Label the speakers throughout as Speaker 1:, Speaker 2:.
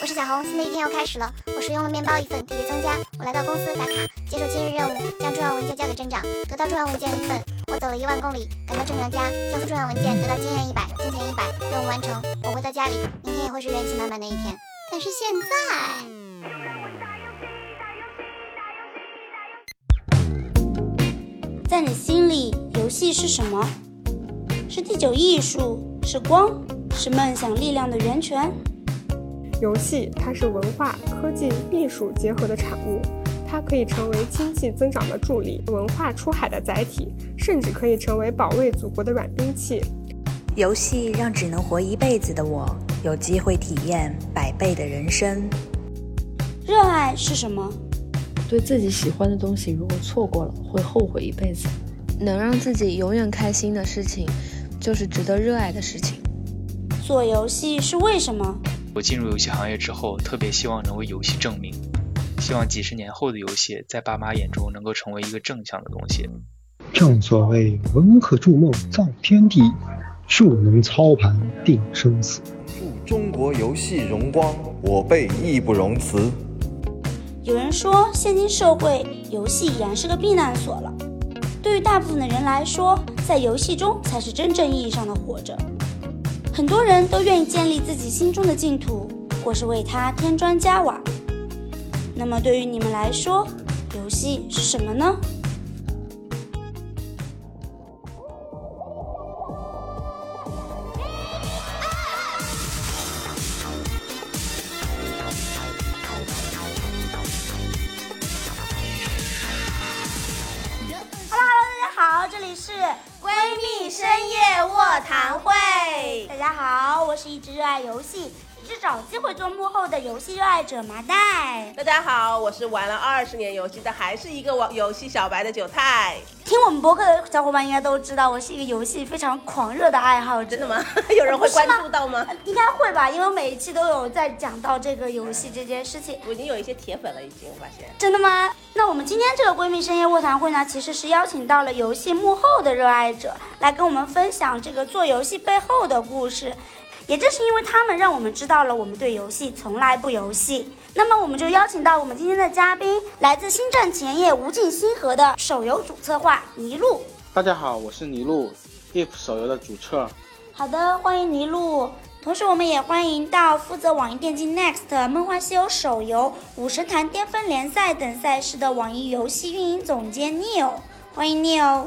Speaker 1: 我是小红，新的一天要开始了。我使用了面包一份，体力增加。我来到公司打卡，接受今日任务，将重要文件交给镇长，得到重要文件一份。我走了一万公里，赶到镇长家，交付重要文件，得到经验一百，金钱一百，任务完成。我回到家里，明天也会是元气满满的一天。但是现
Speaker 2: 在，在你心里，游戏是什么？是第九艺术？是光？是梦想力量的源泉。
Speaker 3: 游戏，它是文化、科技、艺术结合的产物，它可以成为经济增长的助力，文化出海的载体，甚至可以成为保卫祖国的软兵器。
Speaker 4: 游戏让只能活一辈子的我有机会体验百倍的人生。
Speaker 2: 热爱是什么？
Speaker 5: 对自己喜欢的东西，如果错过了，会后悔一辈子。
Speaker 6: 能让自己永远开心的事情，就是值得热爱的事情。
Speaker 2: 做游戏是为什么？
Speaker 7: 我进入游戏行业之后，特别希望能为游戏证明，希望几十年后的游戏在爸妈眼中能够成为一个正向的东西。
Speaker 8: 正所谓文可筑梦造天地，术能操盘定生死。
Speaker 9: 祝中国游戏荣光，我辈义不容辞。
Speaker 2: 有人说，现今社会游戏已然是个避难所了。对于大部分的人来说，在游戏中才是真正意义上的活着。很多人都愿意建立自己心中的净土，或是为它添砖加瓦。那么，对于你们来说，游戏是什么呢？是闺蜜深夜卧谈会。大家好我是一直热爱游戏一直找机会做幕后的游戏热爱者麻袋。
Speaker 10: 大家好，我是玩了二十年游戏但，还是一个玩游戏小白的韭菜。
Speaker 2: 听我们博客的小伙伴应该都知道，我是一个游戏非常狂热的爱好者。
Speaker 10: 真的吗？有人会关注到吗？
Speaker 2: 应该会吧，因为每一期都有在讲到这个游戏这件事情。
Speaker 10: 我已经有一些铁粉了，已经我发现。
Speaker 2: 真的吗？那我们今天这个闺蜜深夜卧谈会呢，其实是邀请到了游戏幕后的热爱者，来跟我们分享这个做游戏背后的故事。也正是因为他们，让我们知道了我们对游戏从来不游戏。那么，我们就邀请到我们今天的嘉宾，来自星战前夜无尽星河的手游主策划尼禄。
Speaker 11: 大家好，我是尼禄，if 手游的主策。
Speaker 2: 好的，欢迎尼禄。同时，我们也欢迎到负责网易电竞 Next、梦幻西游手游、武神坛巅峰联赛等赛事的网易游戏运营总监 Neil。欢迎 Neil。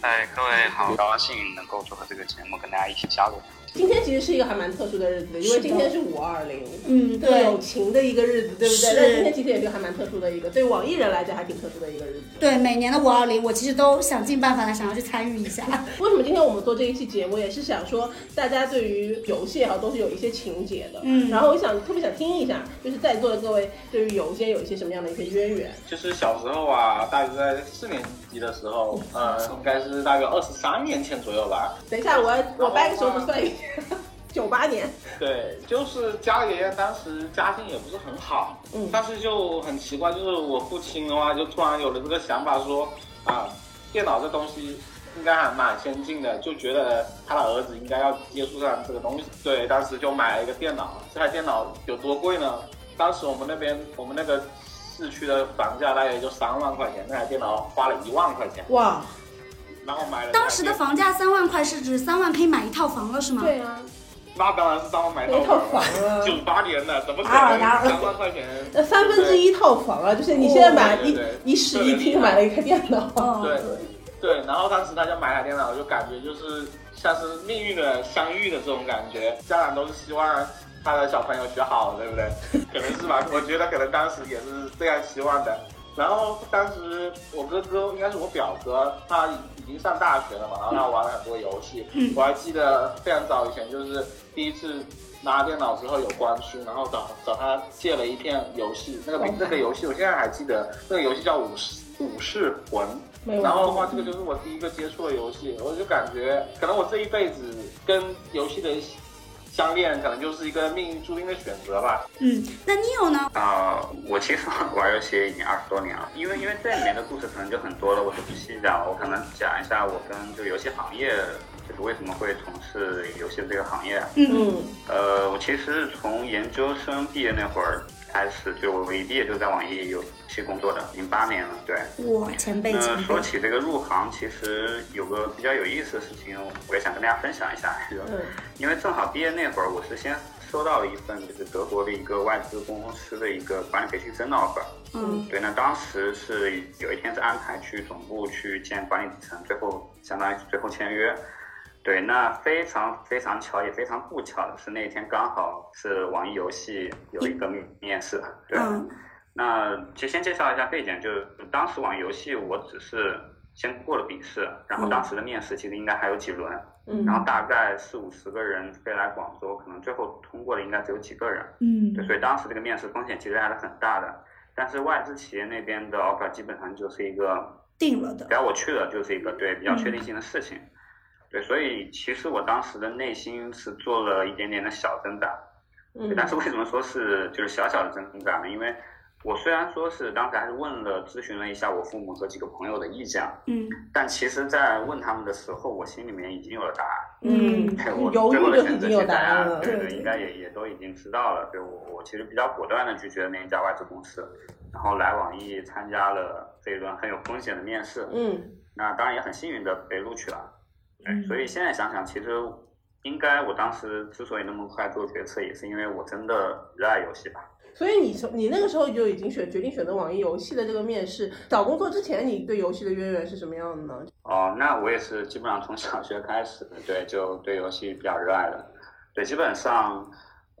Speaker 12: 哎，各位好，高兴能够做客这个节目，跟大家一起交流。
Speaker 10: 今天其实是一个还蛮特殊的日子，因为今天是五二零，
Speaker 2: 嗯，对，
Speaker 10: 友情的一个日子，对不对？那今天其实也是还蛮特殊的一个，对网易人来讲还挺特殊的一个日子。
Speaker 2: 对，每年的五二零，我其实都想尽办法来想要去参与一下。
Speaker 10: 为什么今天我们做这一期节目，也是想说大家对于游戏哈都是有一些情节的，嗯，然后我想特别想听一下，就是在座的各位对于游戏有一些什么样的一些渊源？
Speaker 11: 就是小时候啊，大约在四年级的时候，呃，应该是大概二十三年前左右吧。
Speaker 10: 等一下，我我掰个手指算一下。九八年，
Speaker 11: 对，就是家里当时家境也不是很好，嗯，但是就很奇怪，就是我父亲的话就突然有了这个想法，说啊，电脑这东西应该还蛮先进的，就觉得他的儿子应该要接触上这个东西，对，当时就买了一个电脑。这台电脑有多贵呢？当时我们那边我们那个市区的房价大概也就三万块钱，那台电脑花了一万块钱。哇，然后买了。
Speaker 2: 当时的房价三万块是指三万可以买一套房了，是吗？
Speaker 10: 对啊。
Speaker 11: 那当然是三万买
Speaker 10: 一套房了，
Speaker 11: 九八年的，怎么可能三万块钱？
Speaker 10: 那三分之一套房啊，就是你现在买一一室一厅买了一台电脑。
Speaker 11: 对对，然后当时他就买台电脑，就感觉就是像是命运的相遇的这种感觉。家长都是希望他的小朋友学好，对不对？可能是吧，我觉得可能当时也是这样希望的。然后当时我哥哥应该是我表哥，他已经上大学了嘛，然后他玩了很多游戏。我还记得非常早以前就是。第一次拿电脑之后有光驱，然后找找他借了一片游戏，那个名那个游戏我现在还记得，那个游戏叫武士武士魂。然后的话，这个就是我第一个接触的游戏，我就感觉可能我这一辈子跟游戏的相恋，可能就是一个命运注定的选择吧。
Speaker 2: 嗯，那你有呢？
Speaker 12: 啊，我其实玩游戏已经二十多年了，因为因为这里面的故事可能就很多了，我就不细讲了，我可能讲一下我跟就游戏行业。就是为什么会从事游戏这个行业。
Speaker 2: 嗯，
Speaker 12: 呃，我其实从研究生毕业那会儿开始，就我一毕业就在网易游戏工作的，零八年了，对。
Speaker 2: 哇，前辈前辈。
Speaker 12: 说起这个入行，其实有个比较有意思的事情，我也想跟大家分享一下。嗯。因为正好毕业那会儿，我是先收到了一份就是德国的一个外资公司的一个管理培训生的 offer。
Speaker 2: 嗯。
Speaker 12: 对，那当时是有一天是安排去总部去见管理层，最后相当于最后签约。对，那非常非常巧，也非常不巧的是那天刚好是网易游戏有一个面试。对。那就先介绍一下背景，就是当时网易游戏我只是先过了笔试，然后当时的面试其实应该还有几轮，
Speaker 2: 嗯，
Speaker 12: 然后大概四五十个人飞来广州，可能最后通过的应该只有几个人，
Speaker 2: 嗯，
Speaker 12: 对，所以当时这个面试风险其实还是很大的。但是外资企业那边的 offer 基本上就是一个
Speaker 2: 定了的，
Speaker 12: 只要我去了就是一个对比较确定性的事情，对，所以其实我当时的内心是做了一点点的小挣扎，
Speaker 2: 嗯，
Speaker 12: 但是为什么说是就是小小的挣扎呢？因为我虽然说是当时还是问了咨询了一下我父母和几个朋友的意见，
Speaker 2: 嗯，
Speaker 12: 但其实，在问他们的时候，我心里面已经有了答案，
Speaker 2: 嗯，
Speaker 12: 我
Speaker 10: 犹豫
Speaker 12: 的选择
Speaker 10: 已经有答案
Speaker 12: 了，对
Speaker 2: 对，
Speaker 12: 应该也也都已经知道了，对我我其实比较果断的拒绝了那一家外资公司，然后来网易参加了这一轮很有风险的面试，
Speaker 10: 嗯，
Speaker 12: 那当然也很幸运的被录取了，对，
Speaker 2: 嗯
Speaker 12: 所以现在想想，其实应该我当时之所以那么快做决策，也是因为我真的热爱游戏吧。
Speaker 10: 所以你从你那个时候就已经选决定选择网易游戏的这个面试，找工作之前你对游戏的渊源是什么样的呢？
Speaker 12: 哦，那我也是基本上从小学开始，对，就对游戏比较热爱的，对，基本上，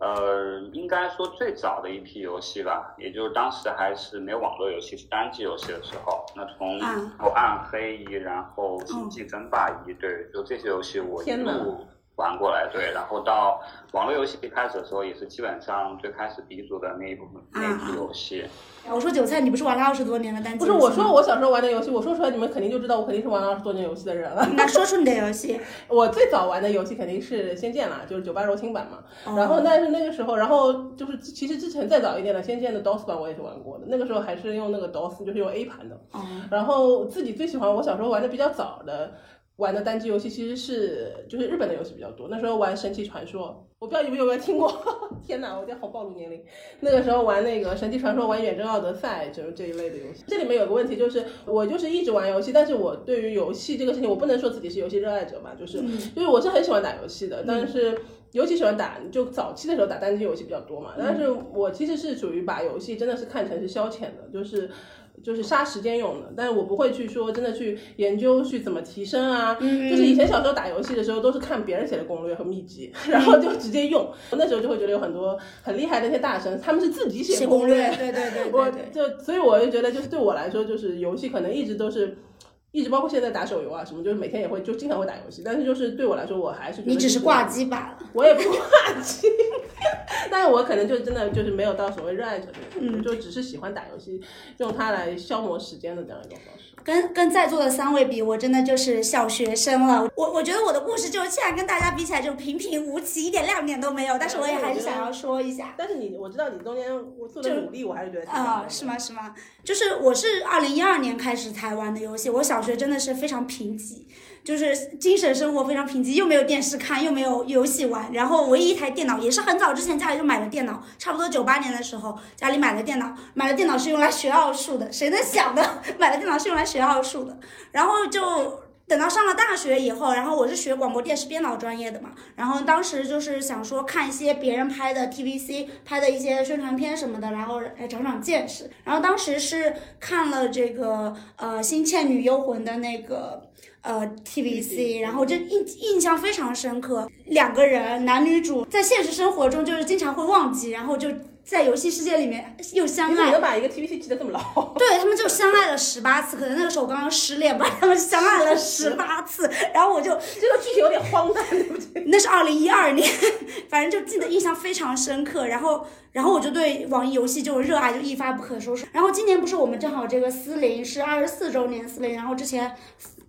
Speaker 12: 呃，应该说最早的一批游戏吧，也就是当时还是没有网络游戏，是单机游戏的时候，那从暗黑一，然后星际争霸一，对，就这些游戏我一路玩过来，对，然后到网络游戏开始的时候，也是基本上最开始鼻祖的那一部分那一部游戏。
Speaker 2: 我说韭菜，你不是玩了二十多年了单机？
Speaker 10: 不是，我说我小时候玩的游戏，我说出来你们肯定就知道我肯定是玩了二十多年游戏的人了。
Speaker 2: 那说出你的游戏。
Speaker 10: 我最早玩的游戏肯定是《仙剑》啦，就是九八柔情版嘛。
Speaker 2: 哦
Speaker 10: 然后但是那个时候，然后就是其实之前再早一点的《仙剑》的 DOS 版我也是玩过的，那个时候还是用那个 DOS，就是用 A 盘的。
Speaker 2: 哦。
Speaker 10: 然后自己最喜欢我小时候玩的比较早的。玩的单机游戏其实是就是日本的游戏比较多，那时候玩《神奇传说》，我不知道你们有没有听过。天哪，我这好暴露年龄。那个时候玩那个《神奇传说》，玩《远征奥德赛》，就是这一类的游戏。这里面有个问题就是，我就是一直玩游戏，但是我对于游戏这个事情，我不能说自己是游戏热爱者嘛，就是，
Speaker 2: 嗯
Speaker 10: 就是我是很喜欢打游戏的，但是尤其喜欢打，就早期的时候打单机游戏比较多嘛。但是我其实是属于把游戏真的是看成是消遣的，就是。就是杀时间用的，但是我不会去说真的去研究去怎么提升啊。
Speaker 2: 嗯、
Speaker 10: 就是以前小时候打游戏的时候，都是看别人写的攻略和秘籍，然后就直接用。那时候就会觉得有很多很厉害的一些大神，他们是自己
Speaker 2: 写
Speaker 10: 攻略。
Speaker 2: 对对对
Speaker 10: 我就所以我就觉得，就是对我来说，就是游戏可能一直都是。一直包括现在打手游啊什么，就是每天也会就经常会打游戏，但是就是对我来说，我还是
Speaker 2: 你只是挂机罢了，
Speaker 10: 我也不挂机，但是我可能就真的就是没有到所谓热爱者的程度，
Speaker 2: 嗯
Speaker 10: 就只是喜欢打游戏，用它来消磨时间的这样一种方式。
Speaker 2: 跟跟在座的三位比，我真的就是小学生了。我我觉得我的故事就是现在跟大家比起来就平平无奇，一点亮点都没有。但是我也还是想要说一下。
Speaker 10: 但是你我知道你中间我做的努力，我还是觉得
Speaker 2: 啊、呃，是吗？是吗？就是我是二零一二年开始才玩的游戏，我小学真的是非常贫瘠。就是精神生活非常贫瘠，又没有电视看，又没有游戏玩，然后唯一一台电脑也是很早之前家里就买了电脑，差不多九八年的时候家里买了电脑，买了电脑是用来学奥数的，谁能想的？买了电脑是用来学奥数的，然后就等到上了大学以后，然后我是学广播电视编导专业的嘛，然后当时就是想说看一些别人拍的 TVC 拍的一些宣传片什么的，然后来长长见识，然后当时是看了这个呃《新倩女幽魂》的那个。呃，TVC，然后这印印象非常深刻。两个人，男女主在现实生活中就是经常会忘记，然后就在游戏世界里面又相爱。
Speaker 10: 你能把一个 TVC 记得这么牢？
Speaker 2: 对他们就相爱了十八次，可能那个时候我刚刚失恋吧，他们相爱了十八次，然后我就
Speaker 10: 这个剧情有点荒诞，对不对？
Speaker 2: 那是二零一二年，反正就记得印象非常深刻。然后，然后我就对网易游戏就热爱就一发不可收拾。然后今年不是我们正好这个四零是二十四周年四零，然后之前。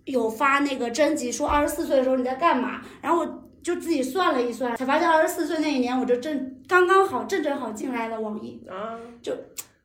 Speaker 2: 有发那个征集，说二十四岁的时候你在干嘛？然后我就自己算了一算，才发现二十四岁那一年我就正刚刚好正正好进来了网易
Speaker 10: 啊，
Speaker 2: 就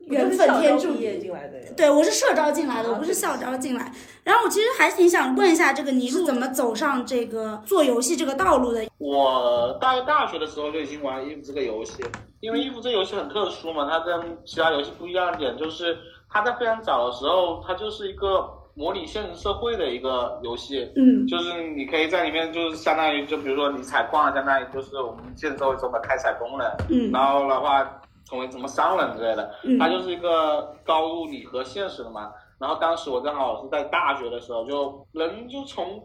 Speaker 2: 缘分天注
Speaker 10: 定进来的。
Speaker 2: 对，我是社招进来的，我不是校招进来。然后我其实还挺想问一下，这个你是怎么走上这个做游戏这个道路的？
Speaker 11: 我大大学的时候就已经玩 Eve 这个游戏，因为衣服这游戏很特殊嘛，它跟其他游戏不一样的点就是，它在非常早的时候，它就是一个。模拟现实社会的一个游戏，
Speaker 2: 嗯，
Speaker 11: 就是你可以在里面，就是相当于，就比如说你采矿，相当于就是我们现实社会中的开采工人，
Speaker 2: 嗯，
Speaker 11: 然后的话成为什么商人之类的，
Speaker 2: 嗯，
Speaker 11: 它就是一个高度拟合现实的嘛。然后当时我正好是在大学的时候，就人就从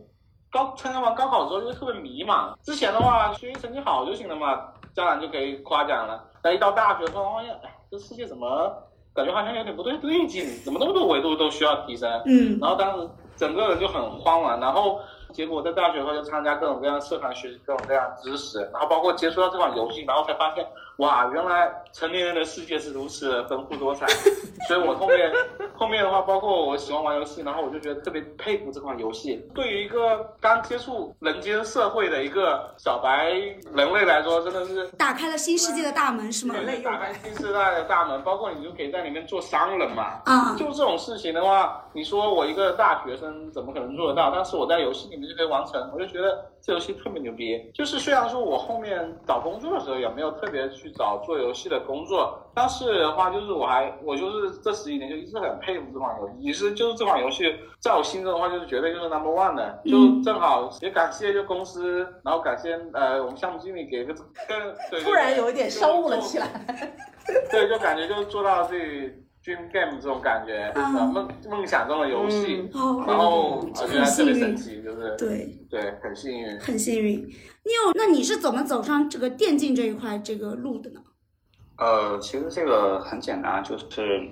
Speaker 11: 高参加完高考之后就特别迷茫。之前的话学习成绩好就行了嘛，家长就可以夸奖了。但一到大学，发现哎，这世界怎么？感觉好像有点不对对劲，怎么那么多维度都需要提升？
Speaker 2: 嗯，
Speaker 11: 然后当时整个人就很慌乱，然后结果在大学后就参加各种各样的社团，学习各种各样的知识，然后包括接触到这款游戏，然后才发现。哇，原来成年人的世界是如此丰富多彩，所以我后面后面的话，包括我喜欢玩游戏，然后我就觉得特别佩服这款游戏。对于一个刚接触人间社会的一个小白人类来说，真的是
Speaker 2: 打开了新世界的大门，是吗？
Speaker 11: 打开新世界的大门，包括你就可以在里面做商人嘛。
Speaker 2: 啊，
Speaker 11: 就这种事情的话，你说我一个大学生怎么可能做得到？但是我在游戏里面就可以完成，我就觉得这游戏特别牛逼。就是虽然说我后面找工作的时候也没有特别。去找做游戏的工作，但是的话就是我还我就是这十几年就一直很佩服这款游戏，也是就是这款游戏在我心中的话就是绝对就是 number one 的，就正好也感谢就公司，然后感谢呃我们项目经理给个更
Speaker 10: 突然有一点商务了起来，
Speaker 11: 对，就感觉就做到这 dream game 这种感觉，梦梦想中的游戏，然后我觉得特别神奇，就是
Speaker 2: 对
Speaker 11: 对很幸运，
Speaker 2: 很幸运。你有，那你是怎么走上这个电竞这一块这个路的呢？
Speaker 12: 呃，其实这个很简单，就是，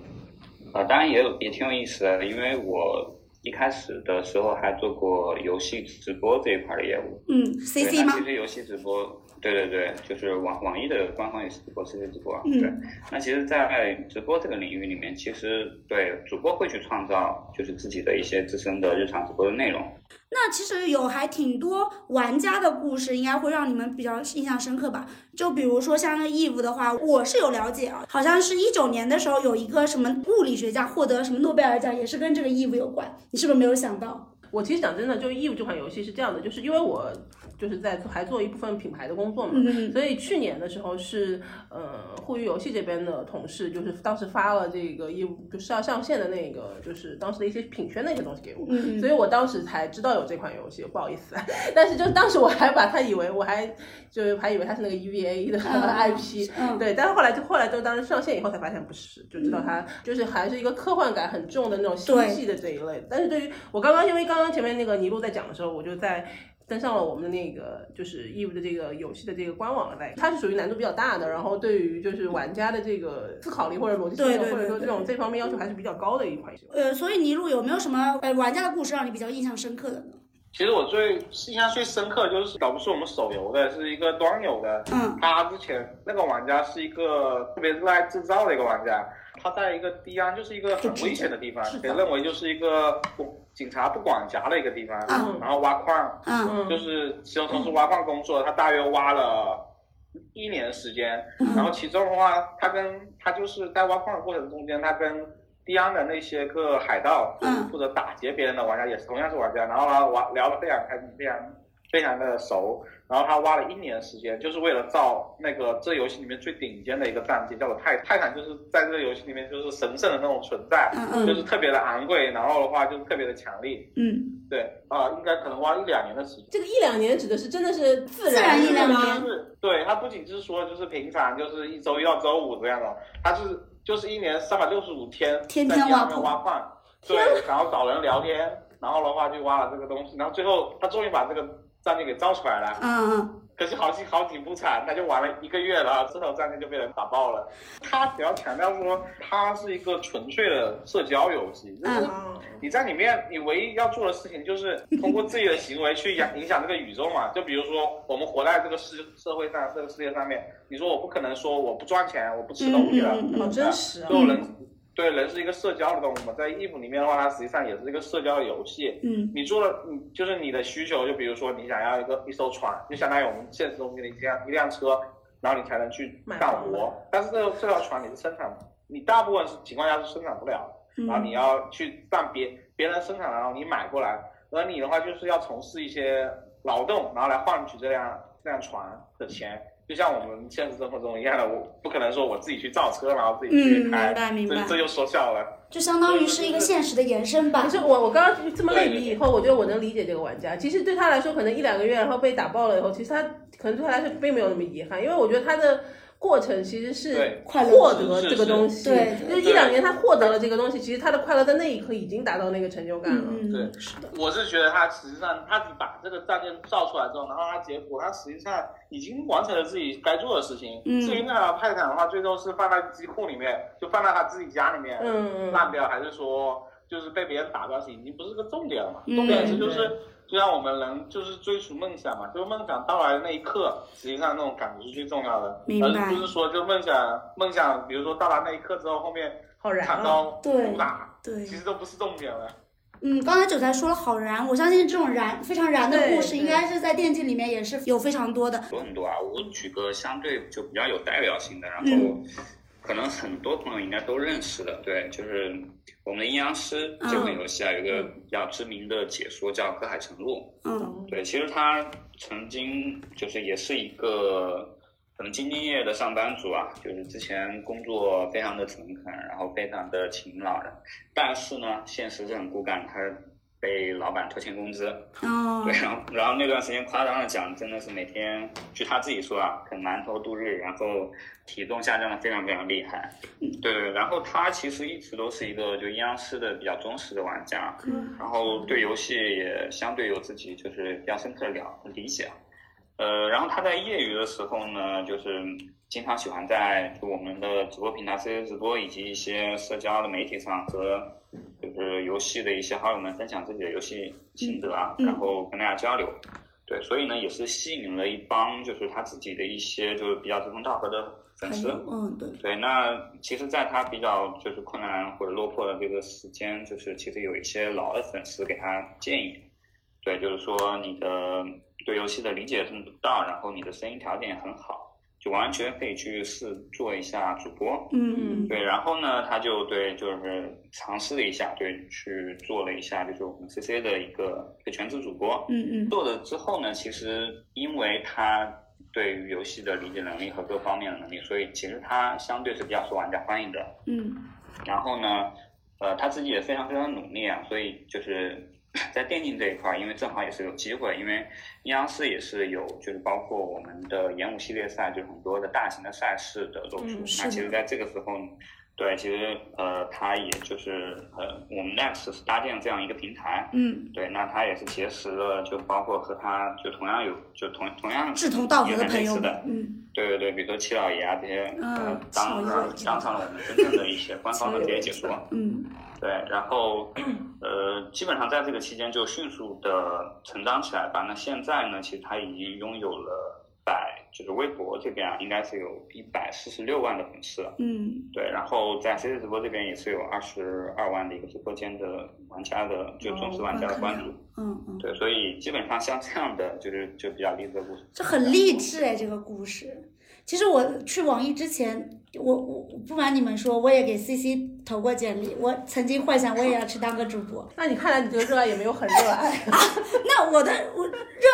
Speaker 12: 呃，当然也有也挺有意思的，因为我一开始的时候还做过游戏直播这一块的业务。
Speaker 2: 嗯，CC 吗？
Speaker 12: 其实游戏直播，对对对，就是网网易的官方也是直播，CC 直播。
Speaker 2: 嗯。
Speaker 12: 对，那其实，在直播这个领域里面，其实对主播会去创造，就是自己的一些自身的日常直播的内容。
Speaker 2: 那其实有还挺多玩家的故事，应该会让你们比较印象深刻吧？就比如说像那个 Eve 的话，我是有了解啊，好像是一九年的时候有一个什么物理学家获得什么诺贝尔奖，也是跟这个 Eve 有关。你是不是没有想到？
Speaker 10: 我其实讲真的，就是《义务这款游戏是这样的，就是因为我。就是在还做一部分品牌的工作嘛，所以去年的时候是呃互娱游戏这边的同事，就是当时发了这个义务就是要上线的那个，就是当时的一些品宣的一些东西给我，所以我当时才知道有这款游戏，不好意思，但是就当时我还把它以为我还就还以为它是那个 EVA 的 IP，对，但是后来就后来就当时上线以后才发现不是，就知道它就是还是一个科幻感很重的那种星系的这一类，但是对于我刚刚因为刚刚前面那个尼禄在讲的时候，我就在。登上了我们的那个就是 Eve 的这个游戏的这个官网了，在它是属于难度比较大的，然后对于就是玩家的这个思考力或者逻辑性或者说这种这方面要求还是比较高的一款游戏。
Speaker 2: 呃，所以尼禄有没有什么呃玩家的故事让你比较印象深刻的呢？
Speaker 11: 其实我最印象最深刻就是倒不是我们手游的，是一个端游的。
Speaker 2: 嗯。
Speaker 11: 他之前那个玩家是一个特别热爱制造的一个玩家。他在一个低安，就是一个很危险的地方，被认为就是一个警察不管辖的一个地方，然后挖矿，就是其中从事挖矿工作，他大约挖了一年时间，然后其中的话，他跟他就是在挖矿的过程中间，他跟低安的那些个海盗，就是负责打劫别人的玩家，也是同样是玩家，然后呢玩聊得非常开心，非常非常的熟。然后他挖了一年时间，就是为了造那个这游戏里面最顶尖的一个战机，叫做泰泰坦，就是在这个游戏里面就是神圣的那种存在，就是特别的昂贵，然后的话就是特别的强力。
Speaker 2: 嗯，
Speaker 11: 对啊，应该可能挖一两年的时间。
Speaker 10: 这个一两年指的是真的是自
Speaker 2: 然
Speaker 10: 一两
Speaker 2: 年？
Speaker 11: 对，他不仅是说就是平常就是一周一到周五这样的，他是就是一年三百六十五天
Speaker 2: 天天
Speaker 11: 挖挖矿，对，然后找人聊天，然后的话就挖了这个东西，然后最后他终于把这个。战舰给造出来了，
Speaker 2: 嗯嗯，
Speaker 11: 可是好景好景不长，他就玩了一个月了，这头战舰就被人打爆了。他主要强调说，它是一个纯粹的社交游戏，就是你在里面，你唯一要做的事情就是通过自己的行为去影影响这个宇宙嘛。就比如说，我们活在这个世社会上，这个世界上面，你说我不可能说我不赚钱，我不吃东西了，
Speaker 10: 好真实啊，
Speaker 11: 所有人。对，人是一个社交的动物嘛，在 Eve 里面的话，它实际上也是一个社交的游戏。
Speaker 2: 嗯，
Speaker 11: 你做了，你就是你的需求，就比如说你想要一个一艘船，就相当于我们现实中间的一辆一辆车，然后你才能去干活。但是这这条船你是生产，你大部分是情况下是生产不了，
Speaker 2: 嗯
Speaker 11: 然后你要去让别别人生产，然后你买过来，而你的话就是要从事一些劳动，然后来换取这辆这辆船的钱。就像我们现实生活中一样的，我不可能说我自己去造车，然后自己去
Speaker 2: 嗯
Speaker 11: 开，
Speaker 2: 明白明白
Speaker 11: 这这就说笑了。
Speaker 2: 就相当于是一个现实的延伸吧。
Speaker 10: 可是我我刚刚这么类比以后，我觉得我能理解这个玩家。其实对他来说，可能一两个月然后被打爆了以后，其实他可能对他来说并没有那么遗憾，因为我觉得他的过程其实是
Speaker 2: 快乐
Speaker 10: 获得这个东西。
Speaker 2: 对
Speaker 10: 就是一两年他获得了这个东西，其实他的快乐在那一刻已经达到那个成就感了。
Speaker 2: 嗯，
Speaker 11: 对
Speaker 2: 是的，
Speaker 11: 我是觉得他实际上他把这个战舰造出来之后，然后他结果他实际上已经完成了自己该做的事情。
Speaker 2: 嗯
Speaker 11: 至于那辆泰坦的话，最终是放在机库里面，就放在他自己家里面
Speaker 10: 嗯嗯
Speaker 11: 烂掉，还是说就是被别人打掉，已经不是个重点了嘛。
Speaker 2: 嗯
Speaker 11: 重点是就是。就像我们人就是追逐梦想嘛，就是梦想到来的那一刻，实际上那种感觉是最重要的，
Speaker 2: 明白
Speaker 11: 而不是说就梦想梦想，比如说到达那一刻之后，后面
Speaker 10: 好燃啊
Speaker 11: 砍刀
Speaker 2: 对
Speaker 11: 不打，
Speaker 2: 对
Speaker 11: 其实都不是重点了。
Speaker 2: 嗯，刚才韭菜说了好燃，我相信这种燃非常燃的故事，应该是在电竞里面也是有非常多的。
Speaker 12: 有很多啊。我举个相对就比较有代表性的，然后
Speaker 2: 嗯
Speaker 12: 可能很多朋友应该都认识的，对，就是我们的阴阳师这款游戏啊，有一个比较知名的解说叫葛海晨路。
Speaker 2: 嗯
Speaker 12: 对，其实他曾经就是也是一个可能兢兢业业的上班族啊，就是之前工作非常的诚恳，然后非常的勤劳的，但是呢，现实是很骨感，他被老板拖欠工资。
Speaker 2: 哦
Speaker 12: 对，然后然后那段时间夸张的讲，真的是每天，据他自己说啊，啃馒头度日，然后体重下降的非常非常厉害。对对，然后他其实一直都是一个就阴阳师的比较忠实的玩家，
Speaker 2: 嗯
Speaker 12: 然后对游戏也相对有自己就是比较深刻的了理解。呃，然后他在业余的时候呢，就是经常喜欢在我们的直播平台 CC 直播以及一些社交的媒体上和就是游戏的一些好友们分享自己的游戏心得啊，
Speaker 2: 嗯
Speaker 12: 然后跟大家交流。对，所以呢，也是吸引了一帮就是他自己的一些就是比较志同道合的粉丝。
Speaker 2: 嗯，对，
Speaker 12: 对，那其实，在他比较就是困难或者落魄的这个时间，就是其实有一些老的粉丝给他建议，对，就是说你的对游戏的理解程度到，然后你的声音条件也很好，就完全可以去试做一下主播。
Speaker 2: 嗯
Speaker 12: 对，然后呢，他就对就是尝试了一下，对，去做了一下，就是我们 CC 的一个一个全职主播。
Speaker 2: 嗯嗯
Speaker 12: 做了之后呢，其实因为他对于游戏的理解能力和各方面的能力，所以其实他相对是比较受玩家欢迎的。
Speaker 2: 嗯
Speaker 12: 然后呢，呃，他自己也非常非常努力啊，所以就是在电竞这一块儿，因为正好也是有机会，因为阴阳师也是有，就是包括我们的演武系列赛，就很多的大型的赛事的露出。
Speaker 2: 嗯
Speaker 12: 那其实在这个时候，对，其实呃，他也就是呃，我们 Next 是搭建这样一个平台，
Speaker 2: 嗯，
Speaker 12: 对，那他也是结识了，就包括和他就同样有就同同样
Speaker 2: 志同道合的朋友
Speaker 12: 的，，
Speaker 2: 嗯。
Speaker 12: 对对对，比如说七老爷啊这些，
Speaker 2: 嗯
Speaker 12: 当上当上了我们真正的一些官方的 这些解说，
Speaker 2: 嗯
Speaker 12: 对，然后呃，基本上在这个期间就迅速的成长起来吧。那现在呢，其实他已经拥有了百，就是微博这边啊，应该是有一百四十六万的粉丝，
Speaker 2: 嗯
Speaker 12: 对，然后在 CC 直播这边也是有二十二万的一个直播间的玩家的，就忠实玩家的关注。
Speaker 2: 嗯嗯，
Speaker 12: 对，所以基本上像这样的就是就比较励志的故事。
Speaker 2: 这很励志哎，这个故事。其实我去网易之前，我我不瞒你们说，我也给 CC 投过简历。我曾经幻想我也要去当个主播。
Speaker 10: 那你看来你对热爱也没有很热爱 啊。
Speaker 2: 那我的我热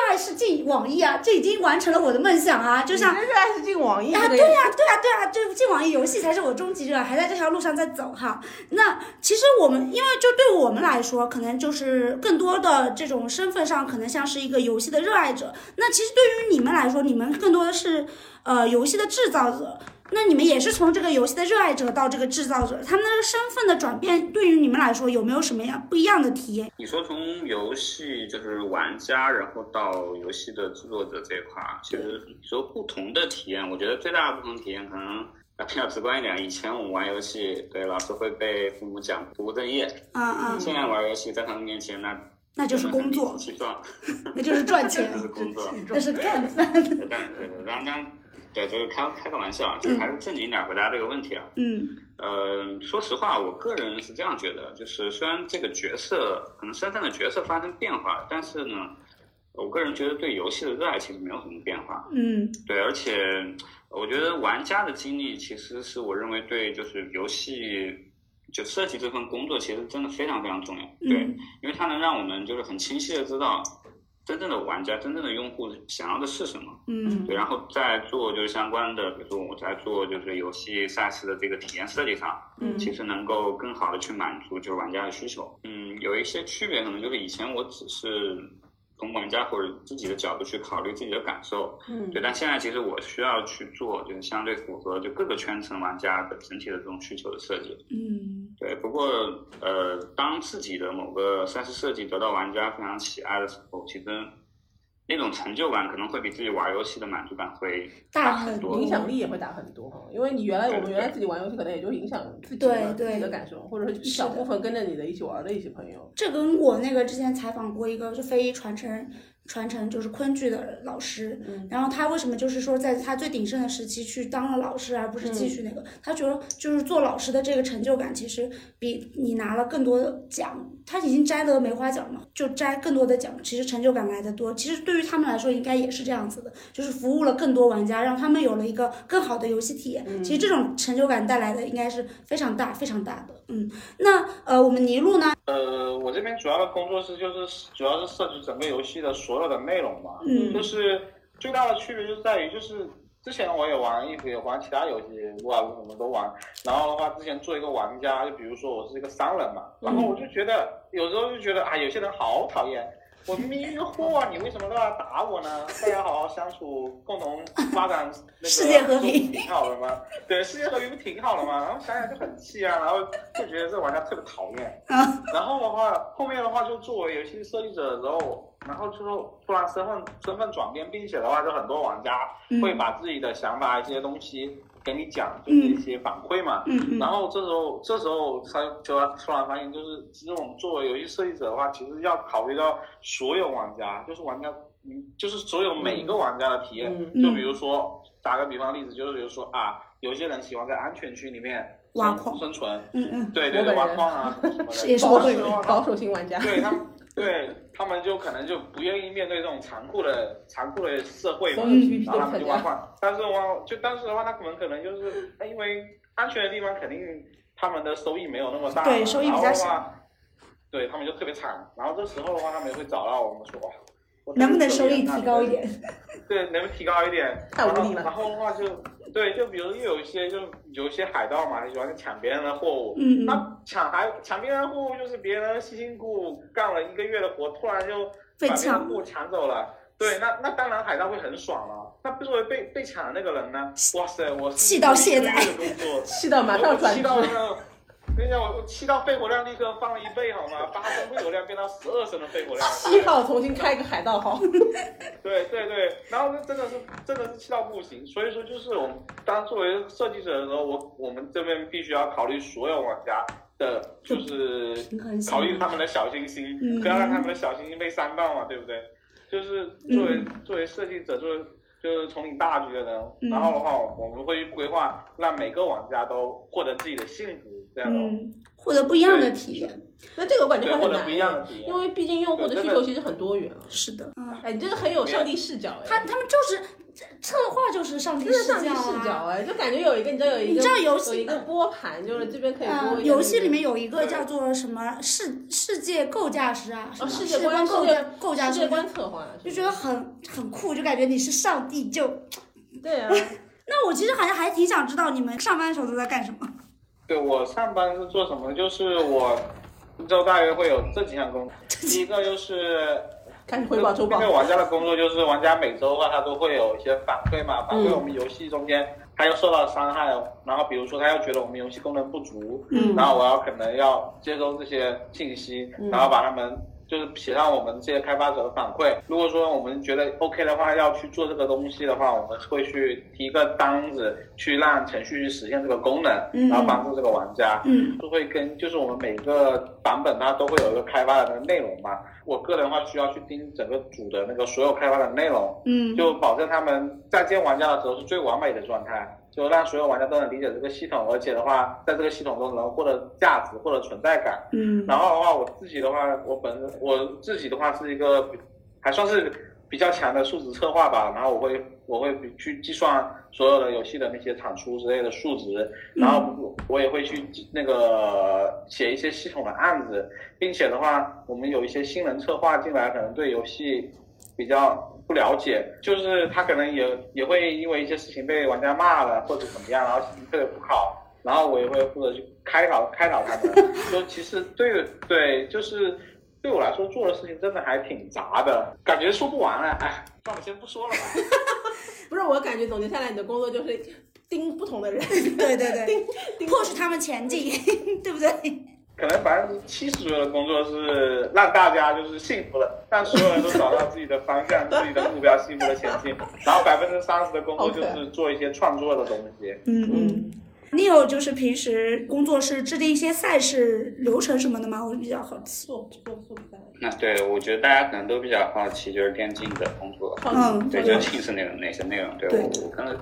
Speaker 2: 爱是进网易啊，这已经完成了我的梦想啊！就像
Speaker 10: 热爱是进网易
Speaker 2: 啊，对呀、对呀、对呀、就进网易游戏才是我终极热爱，还在这条路上在走哈。那其实我们，因为就对我们来说，可能就是更多的这种身份上，可能像是一个游戏的热爱者。那其实对于你们来说，你们更多的是呃游戏的制造者。那你们也是从这个游戏的热爱者到这个制造者，他们的身份的转变，对于你们来说有没有什么样不一样的体验？
Speaker 12: 你说从游戏就是玩家，然后到游戏的制作者这一块儿，其实你说不同的体验，我觉得最大的不同体验可能啊比较直观一点。以前我们玩游戏，对老师会被父母讲不务正业，
Speaker 2: 啊啊，
Speaker 12: 现在玩游戏在他们面前那
Speaker 2: 那就是工作，那就是赚钱
Speaker 12: 那，是工作，
Speaker 2: 那是干饭。
Speaker 12: 对对对，当然对，就是开开个玩笑，就是还是正经一点回答这个问题啊。
Speaker 2: 嗯
Speaker 12: 呃，说实话，我个人是这样觉得，就是虽然这个角色可能身份的角色发生变化，但是呢，我个人觉得对游戏的热爱其实没有什么变化。
Speaker 2: 嗯，
Speaker 12: 对，而且我觉得玩家的经历其实是我认为对就是游戏就设计这份工作其实真的非常非常重要。对，因为它能让我们就是很清晰的知道。真正的玩家、真正的用户想要的是什么？
Speaker 2: 嗯，
Speaker 12: 对，然后在做就是相关的，比如说我在做就是游戏赛事的这个体验设计上，
Speaker 2: 嗯，
Speaker 12: 其实能够更好的去满足就是玩家的需求。嗯，有一些区别，可能就是以前我只是从玩家或者自己的角度去考虑自己的感受，
Speaker 2: 嗯，
Speaker 12: 对，但现在其实我需要去做就是相对符合就各个圈层玩家的整体的这种需求的设计。
Speaker 2: 嗯，
Speaker 12: 对，不过呃，当自己的某个赛事设计得到玩家非常喜爱的时候，其实。那种成就感可能会比自己玩游戏的满足感会
Speaker 2: 大
Speaker 12: 很多，
Speaker 10: 影响力也会大很多哈。因为你原来我们原来自己玩游戏，可能也就影响自己的自己的感受，或者是一小部分跟着你的一起玩的一些朋友。
Speaker 2: 这跟我那个之前采访过一个是非遗传承。传承就是昆剧的老师，然后他为什么就是说在他最鼎盛的时期去当了老师，而不是继续那个？他觉得就是做老师的这个成就感，其实比你拿了更多的奖，他已经摘得梅花奖嘛，就摘更多的奖，其实成就感来的多。其实对于他们来说，应该也是这样子的，就是服务了更多玩家，让他们有了一个更好的游戏体验。其实这种成就感带来的应该是非常大、非常大的。嗯，那呃，我们尼禄呢？
Speaker 11: 呃，我这边主要的工作是就是主要是设计整个游戏的所有的内容嘛。
Speaker 2: 嗯，
Speaker 11: 就是最大的区别就在于，就是之前我也玩一也玩其他游戏，撸啊撸什么都玩。然后的话，之前做一个玩家，就比如说我是一个商人嘛，然后我就觉得有时候就觉得啊，有些人好讨厌。我明明一个货啊，你为什么都要打我呢？大家好好相处，共同发展那个
Speaker 2: 世界和平，
Speaker 11: 挺好的吗？对，世界和平不挺好的吗？然后想想就很气啊，然后就觉得这玩家特别讨厌。然后的话，后面的话就作为游戏设计者的时候，然后之后突然身份身份转变，并且的话，就很多玩家会把自己的想法一些东西。给你讲就是一些反馈嘛，然后这时候这时候他就突然发现，就是其实我们作为游戏设计者的话，其实要考虑到所有玩家，就是玩家，嗯，就是所有每一个玩家的体验。就比如说打个比方例子，就是比如说啊，有些人喜欢在安全区里面
Speaker 2: 挖矿。
Speaker 11: 生存，
Speaker 2: 嗯嗯，
Speaker 11: 对对对，挖矿啊什么的，
Speaker 2: 也是
Speaker 10: 保守保守型玩家，
Speaker 11: 对他们。对他们就可能就不愿意面对这种残酷的残酷的社会嘛，然后他们就挖矿。但是挖就当时的话，他可能可能就是因为安全的地方肯定他们的收益没有那么大，
Speaker 2: 对收益比较
Speaker 11: 小。对他们就特别惨。然后这时候的话，他们也会找到我们说，
Speaker 2: 能不能收益提高一点？
Speaker 11: 对，能不能提高一点？
Speaker 10: 太无力了。
Speaker 11: 然后的话就。对，就比如又有一些，就有一些海盗嘛，喜欢抢别人的货物。
Speaker 2: 嗯
Speaker 11: 他抢还抢别人的货物，就是别人辛辛苦苦干了一个月的活，突然就把别人货物抢走了。对，那那当然海盗会很爽了。那作为被被抢的那个人呢？哇塞，我
Speaker 2: 气到现在，
Speaker 10: 气到马上转
Speaker 11: 气到那。跟你讲，我气到肺活量立刻放了一倍，好吗？八升肺活量变到十二升的肺活量。
Speaker 10: 七号重新开个海盗号。
Speaker 11: 对 对对，然后真的是真的是气到不行。所以说，就是我们当作为设计者的时候，我我们这边必须要考虑所有玩家的，就是考虑他们的小心心，不要让他们的小心心被伤到嘛，对不对？就是作为作为设计者，作为就是从你大局的人，然后的话，我们会规划让每个玩家都获得自己的幸福。
Speaker 2: 嗯，获得不一样的体验，
Speaker 10: 那这个我感觉会很
Speaker 11: 难，
Speaker 10: 因为毕竟用户的需求其实很多元啊。
Speaker 2: 是的，
Speaker 10: 哎，你这个很有上帝视角哎。
Speaker 2: 他他们就是策划就是上帝视角，
Speaker 10: 上帝视角哎，就感觉有一个你知道有一个
Speaker 2: 你知道游戏
Speaker 10: 有一个拨盘，就是这边可以播。
Speaker 2: 游戏里面有一个叫做什么世世界构架师啊，什么
Speaker 10: 世
Speaker 2: 界观构架构架师，
Speaker 10: 世界观策划，
Speaker 2: 就觉得很很酷，就感觉你是上帝就。
Speaker 10: 对啊，
Speaker 2: 那我其实好像还挺想知道你们上班的时候都在干什么。
Speaker 11: 对我上班是做什么？就是我一周大约会有这几项工作。第一个就是
Speaker 10: 看汇报周报。
Speaker 11: 因为玩家的工作就是玩家每周的话，他都会有一些反馈嘛，反馈我们游戏中间他又受到伤害，然后比如说他又觉得我们游戏功能不足，
Speaker 2: 嗯，
Speaker 11: 然后我要可能要接收这些信息，然后把他们。就是写上我们这些开发者的反馈。如果说我们觉得 OK 的话，要去做这个东西的话，我们会去提一个单子，去让程序去实现这个功能，然后帮助这个玩家。
Speaker 2: 嗯，
Speaker 11: 就会跟就是我们每个版本它都会有一个开发的那个内容嘛。我个人的话需要去盯整个组的那个所有开发的内容，
Speaker 2: 嗯，
Speaker 11: 就保证他们在见玩家的时候是最完美的状态。就让所有玩家都能理解这个系统，而且的话，在这个系统中能获得价值，获得存在感。
Speaker 2: 嗯，
Speaker 11: 然后的话，我自己的话，我本身我自己的话是一个还算是比较强的数值策划吧。然后我会我会去计算所有的游戏的那些产出之类的数值，然后我我也会去那个写一些系统的案子，并且的话，我们有一些新人策划进来，可能对游戏比较不了解，就是他可能也也会因为一些事情被玩家骂了或者怎么样，然后心情特别不好。然后我也会负责去开导开导他们，说其实对对，就是对我来说做的事情真的还挺杂的，感觉说不完了。哎，算了，先不说了吧。
Speaker 10: 不是，我感觉总结下来，你的工作就是盯不同的人，
Speaker 2: 对对对，
Speaker 10: 盯盯
Speaker 2: 迫使他们前进，对不对？
Speaker 11: 可能百分之七十左右的工作是让大家就是幸福了，让所有人都找到自己的方向、自己的目标，幸福的前进。然后百分之三十的工作就是做一些创作的东西。
Speaker 2: 嗯嗯。你有就是平时工作是制定一些赛事流程什么的吗？我比较好奇。
Speaker 10: 做做做比赛。
Speaker 12: 那对，我觉得大家可能都比较好奇，就是电竞的工作。
Speaker 2: 嗯，
Speaker 12: 对，就竞是那种那些内容？对我我可能，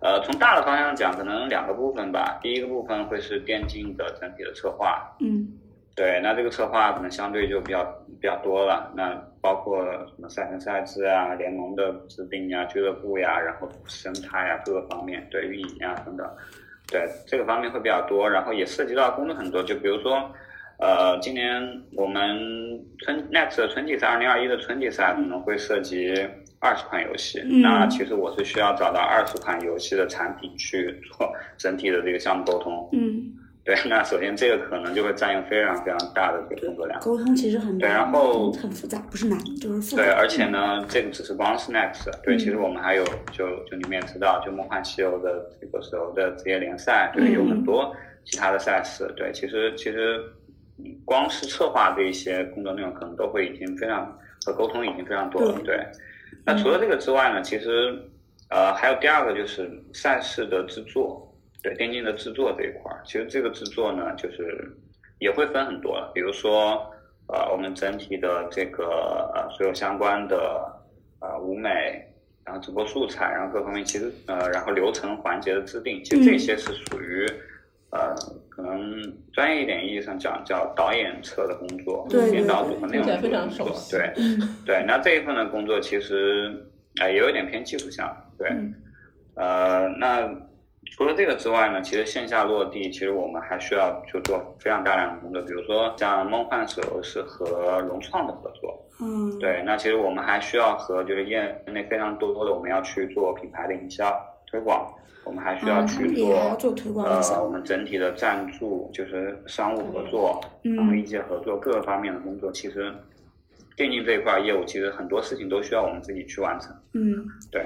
Speaker 12: 呃，从大的方向讲，可能两个部分吧。第一个部分会是电竞的整体的策划。
Speaker 2: 嗯。
Speaker 12: 对，那这个策划可能相对就比较比较多了。那包括什么赛程赛制啊、联盟的制定啊、俱乐部呀，然后生态呀各个方面，对运营啊等等。对这个方面会比较多，然后也涉及到工作很多，就比如说，呃，今年我们春 next 的春季赛，二零二一的春季赛可能会涉及二十款游戏，那其实我是需要找到二十款游戏的产品去做整体的这个项目沟通。
Speaker 2: 嗯。
Speaker 12: 对，那首先这个可能就会占用非常非常大的这个工作量。
Speaker 2: 沟通其实很
Speaker 12: 对，然后
Speaker 2: 很复杂，不是难，就是复杂。
Speaker 12: 对，而且呢，这个只是光是 Next，对，其实我们还有就就你们也知道，就梦幻西游的这个时候的职业联赛，对，有很多其他的赛事，对，其实其实光是策划这一些工作内容，可能都会已经非常和沟通已经非常多了，对。那除了这个之外呢，其实呃还有第二个就是赛事的制作。对电竞的制作这一块儿，其实这个制作呢，就是也会分很多了。比如说，呃，我们整体的这个呃所有相关的呃舞美，然后直播素材，然后各方面，其实呃，然后流程环节的制定，其实这些是属于呃可能专业一点意义上讲叫导演侧的工作，编导组和内容组的工作。对对，那这一份的工作其实啊也有点偏技术项，对，呃那。除了这个之外呢，其实线下落地，其实我们还需要就做非常大量的工作，比如说像梦幻手游是和融创的合作，
Speaker 2: 嗯，
Speaker 12: 对，那其实我们还需要和就是业内非常多的，我们要去做品牌的营销推广，我们还需要去
Speaker 2: 做
Speaker 12: 呃我们整体的赞助，就是商务合作，然后一些合作各个方面的工作，其实电竞这一块业务其实很多事情都需要我们自己去完成，
Speaker 2: 嗯，
Speaker 12: 对。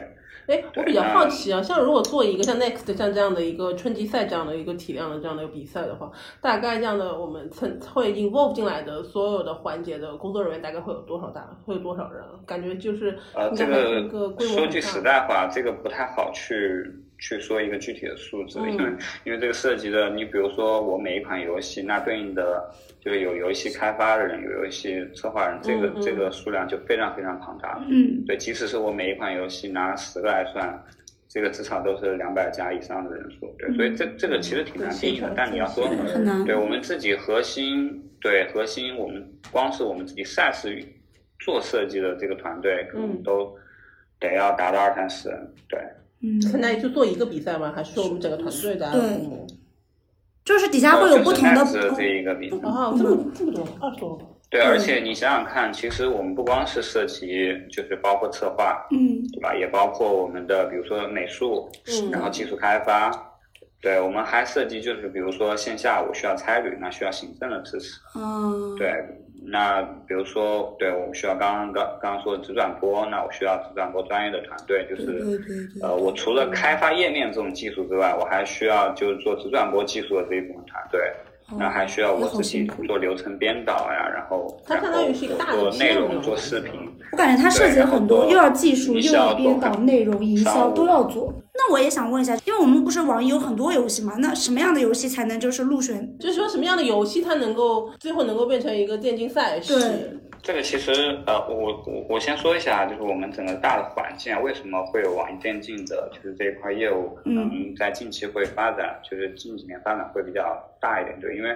Speaker 10: 哎，我比较好奇啊，像如果做一个像 Next 像这样的一个春季赛这样的一个体量的这样的一个比赛的话，大概这样的我们曾会 involve 进来的所有的环节的工作人员大概会有多少大？会有多少人？感觉就是
Speaker 12: 呃，这个说句实在话，这个不太好去去说一个具体的数字，因为因为这个涉及的，你比如说我每一款游戏，那对应的就是有游戏开发的人，有游戏策划人，这个这个数量就非常非常庞大了。
Speaker 2: 嗯，
Speaker 12: 对，即使是我每一款游戏拿十个来算，这个至少都是两百加以上的人数。对，所以这这个其实挺难定义的。但你要说，对我们自己核心，对核心，我们光是我们自己赛事做设计的这个团队，可能都得要达到二三十人。对。
Speaker 2: 嗯，
Speaker 10: 那就做一个比赛吗？还是说我们整个团队的？
Speaker 2: 对，就是底下会有不同的。
Speaker 12: 这一个比赛
Speaker 10: 哦，这么这么多，二十多个。
Speaker 12: 对，而且你想想看，其实我们不光是涉及，就是包括策划，
Speaker 2: 嗯，
Speaker 12: 对吧？也包括我们的，比如说美术，
Speaker 10: 嗯，
Speaker 12: 然后技术开发，对，我们还涉及就是比如说线下我需要差旅，那需要行政的支持，
Speaker 2: 嗯，
Speaker 12: 对。那比如说，对我们需要刚刚刚刚刚说的直转播，那我需要直转播专业的团队，就是呃，我除了开发页面这种技术之外，我还需要就是做直转播技术的这一部分团队，那还需要我自己做流程编导呀，然后然后做内容做视频。
Speaker 2: 我感觉它涉及了很多，又要技术，又要编导、内容、营销都要做。那我也想问一下，因为我们不是网易有很多游戏嘛？那什么样的游戏才能就是入选？
Speaker 10: 就是说什么样的游戏它能够最后能够变成一个电竞赛事？
Speaker 2: 对，
Speaker 12: 这个其实呃，我我我先说一下，就是我们整个大的环境啊，为什么会有网易电竞的，就是这一块业务可能在近期会发展，就是近几年发展会比较大一点，对，因为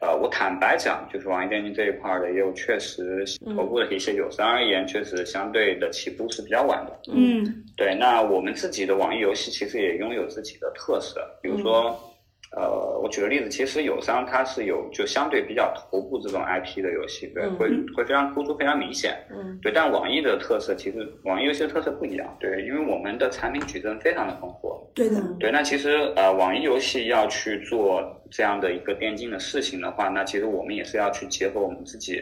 Speaker 12: 呃，我坦白讲，就是网易电竞这一块的业务确实头部的一些友商而言，确实相对的起步是比较晚的。
Speaker 2: 嗯，
Speaker 12: 对，那我们自己的网易游戏其实也拥有自己的特色，比如说。呃，我举个例子，其实友商它是有就相对比较头部这种 IP 的游戏，对，会会非常突出，非常明显，
Speaker 10: 嗯，
Speaker 12: 对。但网易的特色其实网易游戏的特色不一样，对，因为我们的产品矩阵非常的丰富，
Speaker 2: 对的，
Speaker 12: 对。那其实呃，网易游戏要去做这样的一个电竞的事情的话，那其实我们也是要去结合我们自己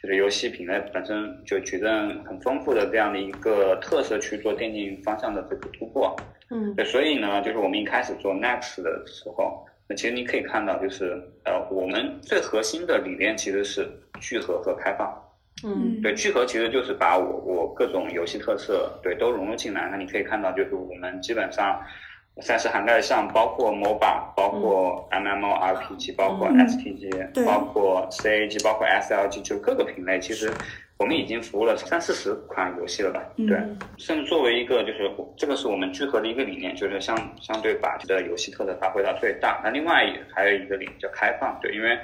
Speaker 12: 就是游戏品类本身就矩阵很丰富的这样的一个特色去做电竞方向的这个突破，
Speaker 10: 嗯，
Speaker 12: 对。所以呢，就是我们一开始做 Next 的时候。其实你可以看到，就是呃，我们最核心的理念其实是聚合和开放。
Speaker 10: 嗯，
Speaker 12: 对，聚合其实就是把我我各种游戏特色对都融入进来。那你可以看到，就是我们基本上赛事涵盖项包括 MOBA，包括 MMORPG，包括 STG，包括 CAG，包括 SLG，就各个品类其实。我们已经服务了三四十款游戏了吧？对，甚至作为一个就是这个是我们聚合的一个理念，就是相相对把这个游戏特色发挥到最大。那另外还有一个理念叫开放，对，因为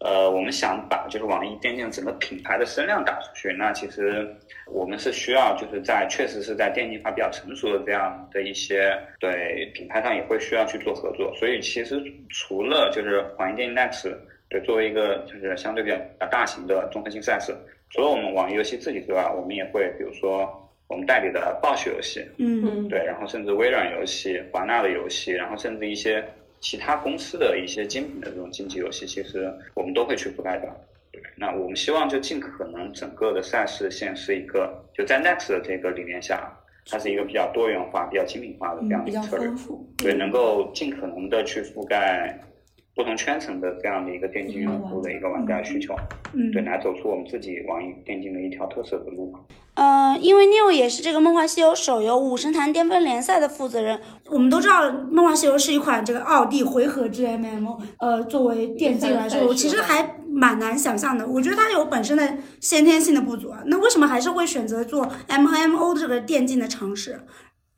Speaker 12: 呃我们想把就是网易电竞整个品牌的声量打出去，那其实我们是需要就是在确实是在电竞化比较成熟的这样的一些对品牌上也会需要去做合作。所以其实除了就是网易电竞 Next 对作为一个就是相对比较大型的综合性赛事。除了我们网易游戏自己之外，我们也会，比如说我们代理的暴雪游戏，
Speaker 2: 嗯，
Speaker 12: 对，然后甚至微软游戏、华纳的游戏，然后甚至一些其他公司的一些精品的这种竞技游戏，其实我们都会去覆盖的。对，那我们希望就尽可能整个的赛事线是一个，就在 Next 的这个理念下，它是一个比较多元化、比较精品化的这样的一个策略，对，能够尽可能的去覆盖。不同圈层的这样的一个电竞用户的一个玩家需求，
Speaker 2: 嗯，
Speaker 12: 对，来走出我们自己网易电竞的一条特色的路。
Speaker 2: 呃，因为 New 也是这个《梦幻西游》手游武神坛巅峰联赛的负责人。我们都知道，《梦幻西游》是一款这个二 D 回合制 MMO，呃，作为电竞来说，我其实还蛮难想象的。我觉得它有本身的先天性的不足啊，那为什么还是会选择做 MMO 这个电竞的尝试？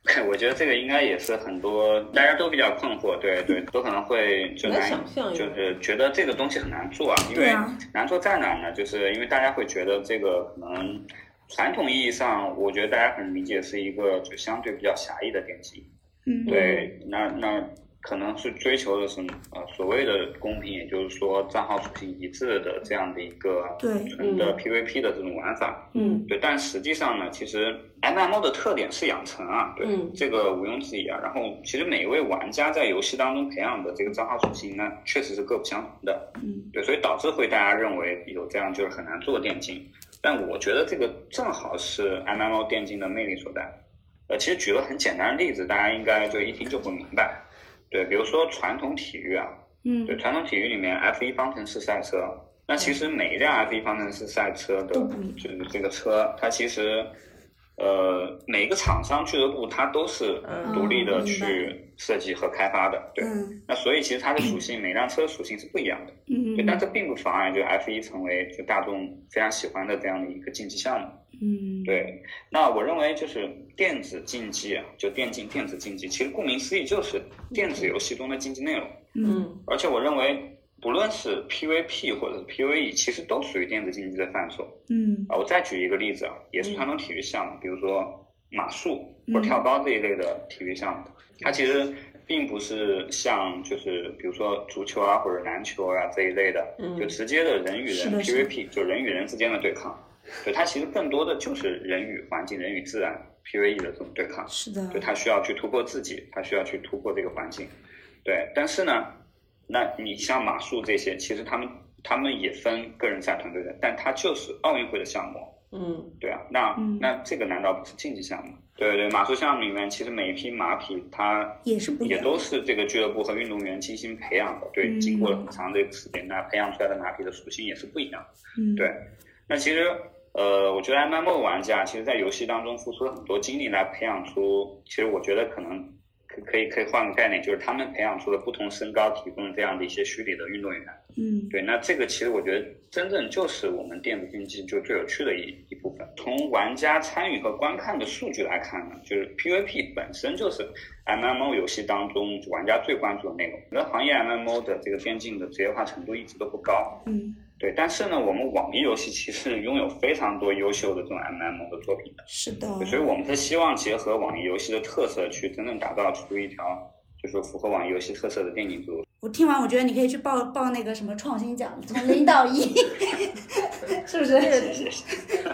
Speaker 12: 我觉得这个应该也是很多大家都比较困惑，对对，都可能会 就难，就是觉得这个东西很难做啊。因为难做在哪呢？就是因为大家会觉得这个可能传统意义上，我觉得大家可能理解是一个就相对比较狭义的电机。
Speaker 2: 嗯，
Speaker 12: 对，那那。可能是追求的是呃所谓的公平，也就是说账号属性一致的这样的一个纯的 PVP 的这种玩法。
Speaker 10: 嗯，
Speaker 12: 对。但实际上呢，其实 MMO 的特点是养成啊，对，这个毋庸置疑啊。然后其实每一位玩家在游戏当中培养的这个账号属性呢，确实是各不相同的。
Speaker 2: 嗯，
Speaker 12: 对，所以导致会大家认为有这样就是很难做电竞。但我觉得这个正好是 MMO 电竞的魅力所在。呃，其实举个很简单的例子，大家应该就一听就会明白。对，比如说传统体育啊，
Speaker 2: 嗯，
Speaker 12: 对，传统体育里面 F 一方程式赛车，那其实每一辆 F 一方程式赛车的，就是这个车，它其实，呃，每个厂商俱乐部它都是独立的去设计和开发的，对，那所以其实它的 属性，每辆车的属性是不一样的，
Speaker 2: 嗯，
Speaker 12: 对，但这并不妨碍就 F 一成为就大众非常喜欢的这样的一个竞技项目。
Speaker 2: 嗯，
Speaker 12: 对，那我认为就是电子竞技啊，就电竞电子竞技，其实顾名思义就是电子游戏中的竞技内容。
Speaker 2: 嗯，
Speaker 12: 而且我认为不论是 PVP 或者是 PVE，其实都属于电子竞技的范畴。
Speaker 2: 嗯，
Speaker 12: 啊，我再举一个例子啊，也是传统体育项目，比如说马术或者跳高这一类的体育项目，它其实并不是像就是比如说足球啊或者篮球啊这一类的，就直接的人与人 PVP，就人与人之间的对抗。对它其实更多的就是人与环境、人与自然 PVE 的这种对抗。
Speaker 2: 是的。
Speaker 12: 对它需要去突破自己，它需要去突破这个环境。对，但是呢，那你像马术这些，其实他们他们也分个人赛、团队的，但它就是奥运会的项目。
Speaker 10: 嗯。
Speaker 12: 对啊，那那这个难道不是竞技项目？对对，马术项目里面，其实每一匹马匹它
Speaker 2: 也是不
Speaker 12: 也都是这个俱乐部和运动员精心培养的。对，经过了很长的一个时间，那培养出来的马匹的属性也是不一样的。
Speaker 2: 嗯。
Speaker 12: 对，那其实。呃，我觉得 MMO 玩家其实，在游戏当中付出了很多精力来培养出，其实我觉得可能可可以可以换个概念，就是他们培养出了不同身高体重这样的一些虚拟的运动员。
Speaker 2: 嗯，
Speaker 12: 对，那这个其实我觉得真正就是我们电子竞技就最有趣的一一部分。从玩家参与和观看的数据来看呢，就是 PVP 本身就是 MMO 游戏当中玩家最关注的内容。那行业 MMO 的这个边境的职业化程度一直都不高。
Speaker 2: 嗯，
Speaker 12: 对，但是呢，我们网易游戏其实拥有非常多优秀的这种 MMO 的作品的。
Speaker 2: 是的。
Speaker 12: 所以我们是希望结合网易游戏的特色，去真正打造出一条就是符合网易游戏特色的电竞之路。
Speaker 2: 我听完，我觉得你可以去报报那个什么创新奖，从零到一，是不是？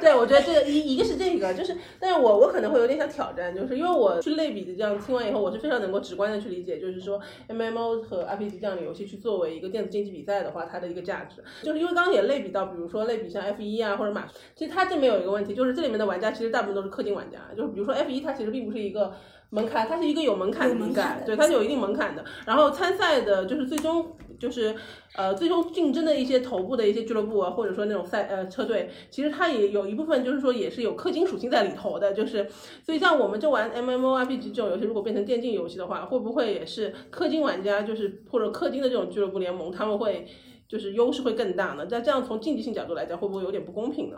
Speaker 10: 对，我觉得这个一一个是这个，就是，但是我我可能会有点想挑战，就是因为我去类比的这样听完以后，我是非常能够直观的去理解，就是说 M M O 和 R P G 这样的游戏去作为一个电子竞技比赛的话，它的一个价值，就是因为刚刚也类比到，比如说类比像 F 一啊或者马，其实它这里面有一个问题，就是这里面的玩家其实大部分都是氪金玩家，就是比如说 F 一它其实并不是一个。门槛，它是一个有门槛的比赛，对，它是有一定门槛的。然后参赛的，就是最终就是呃，最终竞争的一些头部的一些俱乐部啊，或者说那种赛呃车队，其实它也有一部分就是说也是有氪金属性在里头的。就是所以像我们这玩 M M O R P G 这种游戏，如果变成电竞游戏的话，会不会也是氪金玩家就是或者氪金的这种俱乐部联盟，他们会就是优势会更大呢？那这样从竞技性角度来讲，会不会有点不公平呢？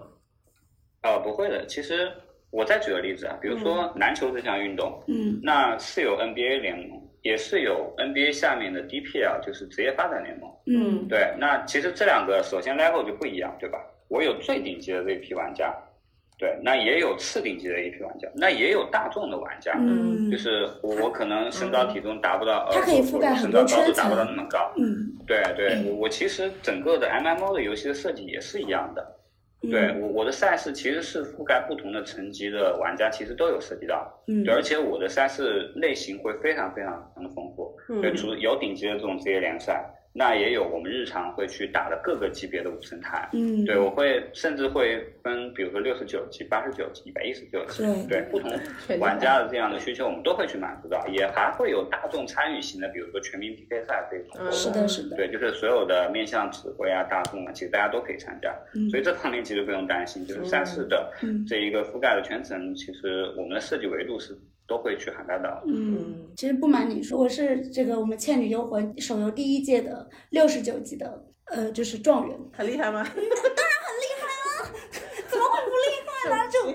Speaker 12: 啊，不会的，其实。我再举个例子啊，比如说篮球这项运动，
Speaker 2: 嗯，
Speaker 12: 那是有 NBA 联盟，也是有 NBA 下面的 DPL，就是职业发展联盟，
Speaker 2: 嗯，
Speaker 12: 对，那其实这两个首先 level 就不一样，对吧？我有最顶级的这批玩家，对，那也有次顶级的一批玩家，那也有大众的玩家，
Speaker 2: 嗯，
Speaker 12: 就是我我可能身高体重达不到，
Speaker 2: 它可以覆盖很多
Speaker 12: 圈层，达不到那么高，
Speaker 2: 嗯，
Speaker 12: 对对，我我其实整个的 MMO 的游戏的设计也是一样的。对我我的赛事其实是覆盖不同的层级的玩家，其实都有涉及到。
Speaker 2: 嗯，
Speaker 12: 对，而且我的赛事类型会非常非常的丰富。
Speaker 2: 嗯，
Speaker 12: 对，除有顶级的这种职业联赛。那也有我们日常会去打的各个级别的五生态，
Speaker 2: 嗯，
Speaker 12: 对我会甚至会分，比如说六十九级、八十九级、一百一十九级，对不同玩家的这样的需求，我们都会去满足到，也还会有大众参与型的，比如说全民 PK 赛这种，
Speaker 2: 是的，是的，
Speaker 12: 对，就是所有的面向指挥啊、大众啊，其实大家都可以参加，嗯。所以这方面其实不用担心，就是赛事的这一个覆盖的全程，其实我们的设计维度是。都会去海南岛。
Speaker 2: 嗯，其实不瞒你说，我是这个我们《倩女幽魂》手游第一届的六十九级的，呃，就是状元，
Speaker 10: 很厉害吗？
Speaker 2: 当然很厉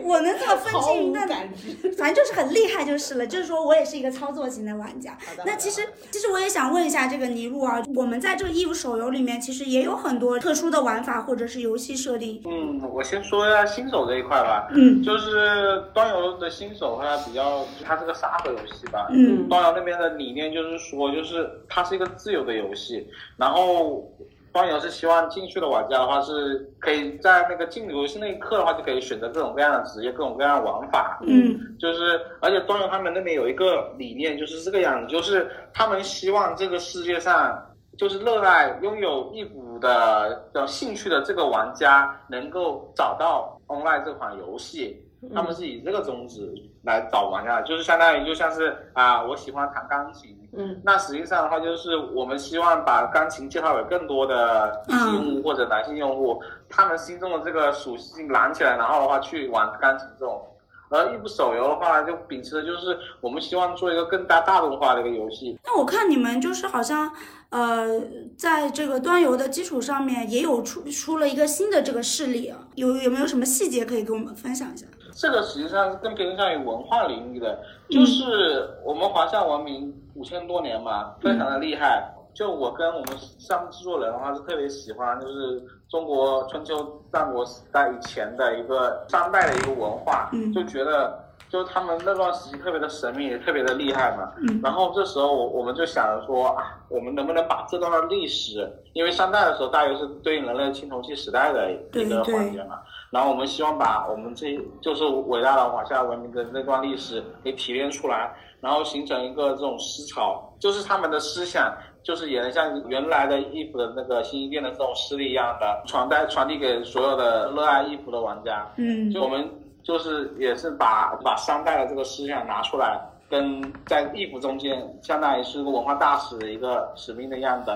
Speaker 2: 我能这么分清云淡，反正就是很厉害就是了。就是说我也是一个操作型的玩家。那其实，其实我也想问一下这个尼禄啊，我们在这个义乌手游里面，其实也有很多特殊的玩法或者是游戏设定。
Speaker 11: 嗯，我先说一下新手这一块吧。
Speaker 2: 嗯，
Speaker 11: 就是端游的新手它比较，它是个沙盒游戏吧。
Speaker 2: 嗯，
Speaker 11: 端游那边的理念就是说，就是它是一个自由的游戏，然后。端游是希望进去的玩家的话，是可以在那个进游戏那一刻的话，就可以选择各种各样的职业、各种各样的玩法。
Speaker 2: 嗯，
Speaker 11: 就是而且端游他们那边有一个理念，就是这个样子，就是他们希望这个世界上，就是热爱拥有一股的有兴趣的这个玩家，能够找到 online 这款游戏。他们是以这个宗旨来找玩家，就是相当于就像是啊，我喜欢弹钢琴。
Speaker 10: 嗯，
Speaker 11: 那实际上的话，就是我们希望把钢琴介绍给更多的女性用户或者男性用户，他们心中的这个属性燃起来，然后的话去玩钢琴这种。而一部手游的话，就秉持的就是我们希望做一个更大大众化的一个游戏。
Speaker 2: 那我看你们就是好像，呃，在这个端游的基础上面，也有出出了一个新的这个势力啊，有有没有什么细节可以跟我们分享一下？
Speaker 11: 这个实际上是更偏向于文化领域的，就是我们华夏文明五千多年嘛，非常的厉害。就我跟我们项目制作人的话，是特别喜欢，就是中国春秋战国时代以前的一个商代的一个文化，就觉得就他们那段时期特别的神秘，也特别的厉害嘛。然后这时候我我们就想着说啊，我们能不能把这段的历史，因为商代的时候大约是对应人类青铜器时代的一个环节嘛。然后我们希望把我们这就是伟大的华夏文明的那段历史给提炼出来，然后形成一个这种思潮，就是他们的思想，就是也能像原来的衣服的那个新一店的这种势力一样的传代传递给所有的热爱衣服的玩家。
Speaker 2: 嗯，
Speaker 11: 就我们就是也是把把商代的这个思想拿出来，跟在衣服中间，相当于是个文化大使的一个使命的样子，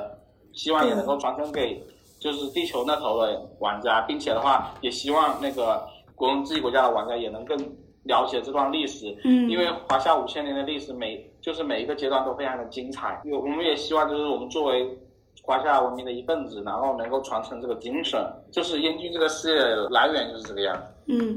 Speaker 11: 希望也能够传承给。就是地球那头的玩家，并且的话，也希望那个我们自己国家的玩家也能更了解这段历史。
Speaker 2: 嗯，
Speaker 11: 因为华夏五千年的历史，每就是每一个阶段都非常的精彩。有我们也希望就是我们作为华夏文明的一份子，然后能够传承这个精神，就是燕君这个事业来源就是这个样子。
Speaker 2: 嗯。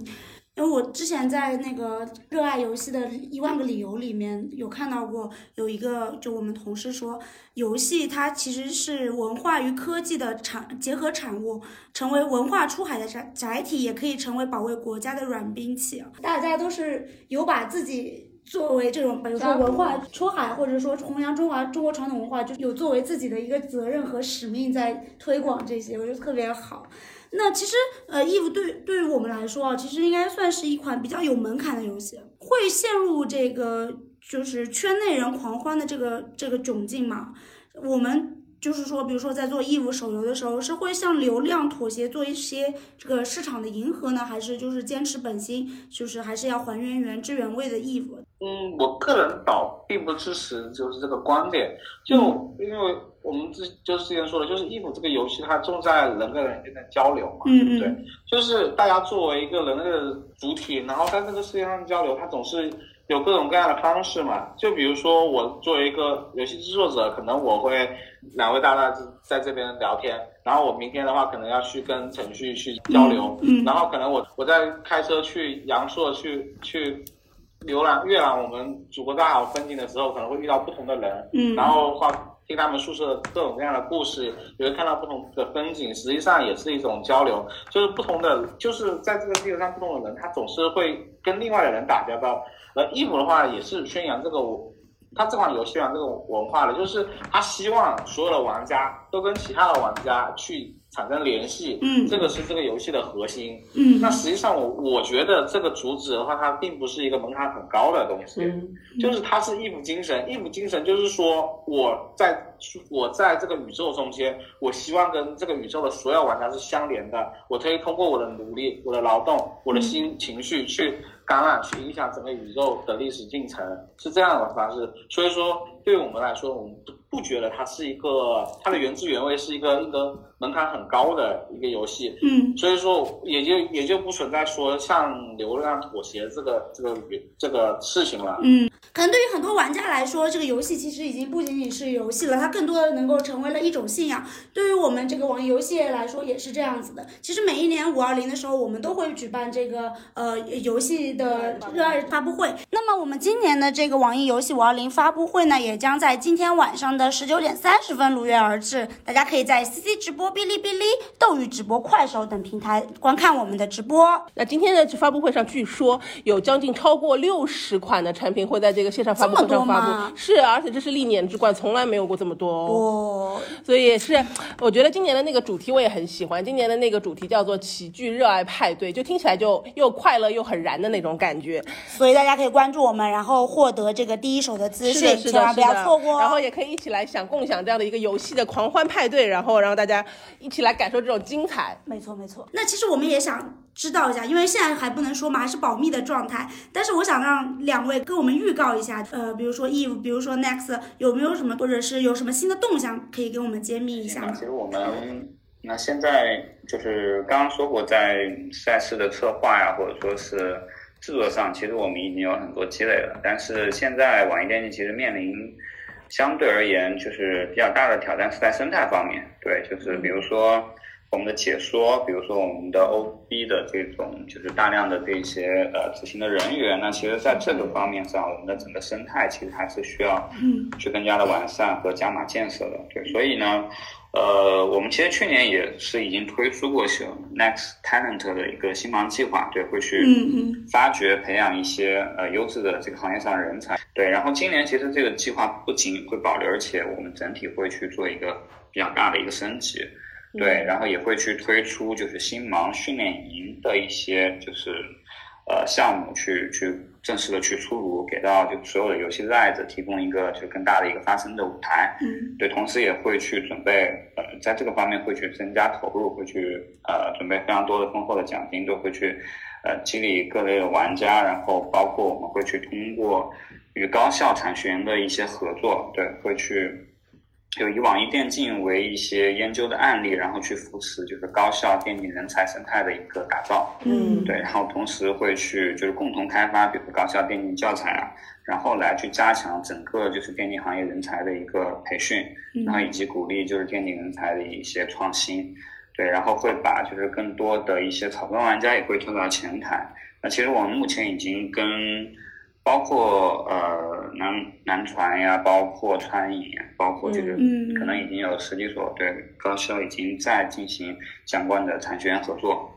Speaker 2: 因为我之前在那个热爱游戏的一万个理由里面有看到过，有一个就我们同事说，游戏它其实是文化与科技的产结合产物，成为文化出海的载载体，也可以成为保卫国家的软兵器。大家都是有把自己作为这种，比如说文化出海，或者说弘扬中华中国传统文化，就有作为自己的一个责任和使命在推广这些，我觉得特别好。那其实，呃，Eve 对对于我们来说啊，其实应该算是一款比较有门槛的游戏，会陷入这个就是圈内人狂欢的这个这个窘境嘛？我们就是说，比如说在做 Eve 手游的时候，是会向流量妥协，做一些这个市场的迎合呢，还是就是坚持本心，就是还是要还原原汁原味的 Eve？
Speaker 11: 嗯，我个人倒并不支持就是这个观点，就因为。我们之就是之前说的，就是《衣服》这个游戏，它重在人跟人之间的交流嘛，对不对？就是大家作为一个人类的主体，然后在这个世界上交流，它总是有各种各样的方式嘛。就比如说，我作为一个游戏制作者，可能我会两位大大在这边聊天，然后我明天的话，可能要去跟程序去交流，然后可能我我在开车去阳朔去去浏览阅览我们祖国大好风景的时候，可能会遇到不同的人，然后话。听他们诉说各种各样的故事，也会看到不同的风景，实际上也是一种交流。就是不同的，就是在这个地球上不同的人，他总是会跟另外的人打交道。而 EVE 的话，也是宣扬这个，他这款游戏啊这种文化的，就是他希望所有的玩家都跟其他的玩家去。产生联系，嗯，这个是这个游戏的核心，嗯，那实际上我我觉得这个主旨的话，它并不是一个门槛很高的东西，嗯，就是它是义务精神，义务精神就是说我在我在这个宇宙中间，我希望跟这个宇宙的所有玩家是相连的，我可以通过我的努力、我的劳动、我的心情绪去感染、去影响整个宇宙的历史进程，是这样的方式。所以说，对于我们来说，我们不觉得它是一个它的原汁原味，是一个一个。门槛很高的一个游戏，嗯，所以说也就也就不存在说向流量妥协这个这个这个事情了，
Speaker 2: 嗯，可能对于很多玩家来说，这个游戏其实已经不仅仅是游戏了，它更多的能够成为了一种信仰。对于我们这个网易游戏来说也是这样子的。其实每一年五二零的时候，我们都会举办这个呃游戏的热爱发布会。那么我们今年的这个网易游戏五二零发布会呢，也将在今天晚上的十九点三十分如约而至，大家可以在 CC 直播。哔哩哔哩、斗鱼直播、快手等平台观看我们的直播。
Speaker 10: 那今天的发布会上，据说有将近超过六十款的产品会在这个线上发布会上发布。是，而且这是历年之冠，从来没有过这么多哦。所以是，我觉得今年的那个主题我也很喜欢。今年的那个主题叫做“齐聚热爱派对”，就听起来就又快乐又很燃的那种感觉。
Speaker 2: 所以大家可以关注我们，然后获得这个第一手的资讯，千万不要错过。
Speaker 10: 然后也可以一起来想共享这样的一个游戏的狂欢派对，然后然后大家一起。来感受这种精彩，
Speaker 2: 没错没错。那其实我们也想知道一下，因为现在还不能说嘛，还是保密的状态。但是我想让两位跟我们预告一下，呃，比如说 Eve，比如说 Next，有没有什么，或者是有什么新的动向可以给我们揭秘一下？
Speaker 12: 其实我们那现在就是刚刚说过，在赛事的策划呀，或者说是制作上，其实我们已经有很多积累了。但是现在网易电竞其实面临。相对而言，就是比较大的挑战是在生态方面，对，就是比如说我们的解说，比如说我们的 OB 的这种，就是大量的这些呃执行的人员，那其实在这个方面上，我们的整个生态其实还是需要嗯去更加的完善和加码建设的，对，所以呢。呃，我们其实去年也是已经推出过像 Next Talent 的一个星芒计划，对，会去发掘培养一些呃优质的这个行业上的人才，对。然后今年其实这个计划不仅会保留，而且我们整体会去做一个比较大的一个升级，对。然后也会去推出就是新芒训练营的一些就是呃项目去去。正式的去出炉，给到就所有的游戏热爱者提供一个就更大的一个发声的舞台。嗯，对，同时也会去准备，呃，在这个方面会去增加投入，会去呃准备非常多的丰厚的奖金，都会去呃激励各类的玩家，然后包括我们会去通过与高校产学研的一些合作，对，会去就以网易电竞为一些研究的案例，然后去扶持就是高校电竞人才生态的一个打造。
Speaker 2: 嗯
Speaker 12: 对，然后同时会去就是共同开发，比如高校电竞教材啊，然后来去加强整个就是电竞行业人才的一个培训，
Speaker 2: 嗯
Speaker 12: 然后以及鼓励就是电竞人才的一些创新。对，然后会把就是更多的一些草根玩家也会推到前台。那其实我们目前已经跟包括呃南南传呀，包括餐饮呀，包括就是
Speaker 2: 嗯
Speaker 12: 可能已经有十几所对高校已经在进行相关的产学研合作。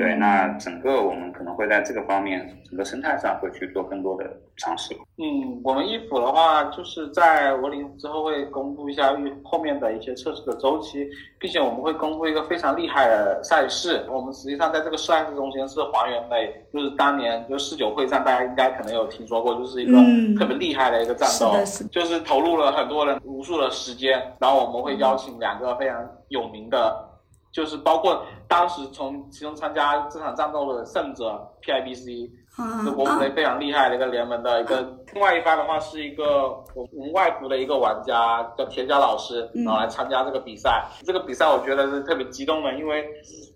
Speaker 12: 对，那整个我们可能会在这个方面，整个生态上会去做更多的尝试。
Speaker 11: 嗯，我们衣服的话，就是在我领之后会公布一下后面的一些测试的周期，并且我们会公布一个非常厉害的赛事。我们实际上在这个赛事中间是还原了，就是当年就四九会战，大家应该可能有听说过，就是一个
Speaker 2: 嗯
Speaker 11: 特别厉害的一个战斗，
Speaker 2: 是是
Speaker 11: 就是投入了很多人无数的时间，然后我们会邀请两个非常有名的。就是包括当时从其中参加这场战斗的胜者 PIBC，
Speaker 2: 啊
Speaker 11: 是国内非常厉害的一个联盟的一个。另外一方的话是一个我我们外服的一个玩家叫田佳老师，
Speaker 2: 嗯
Speaker 11: 然后来参加这个比赛。这个比赛我觉得是特别激动的，因为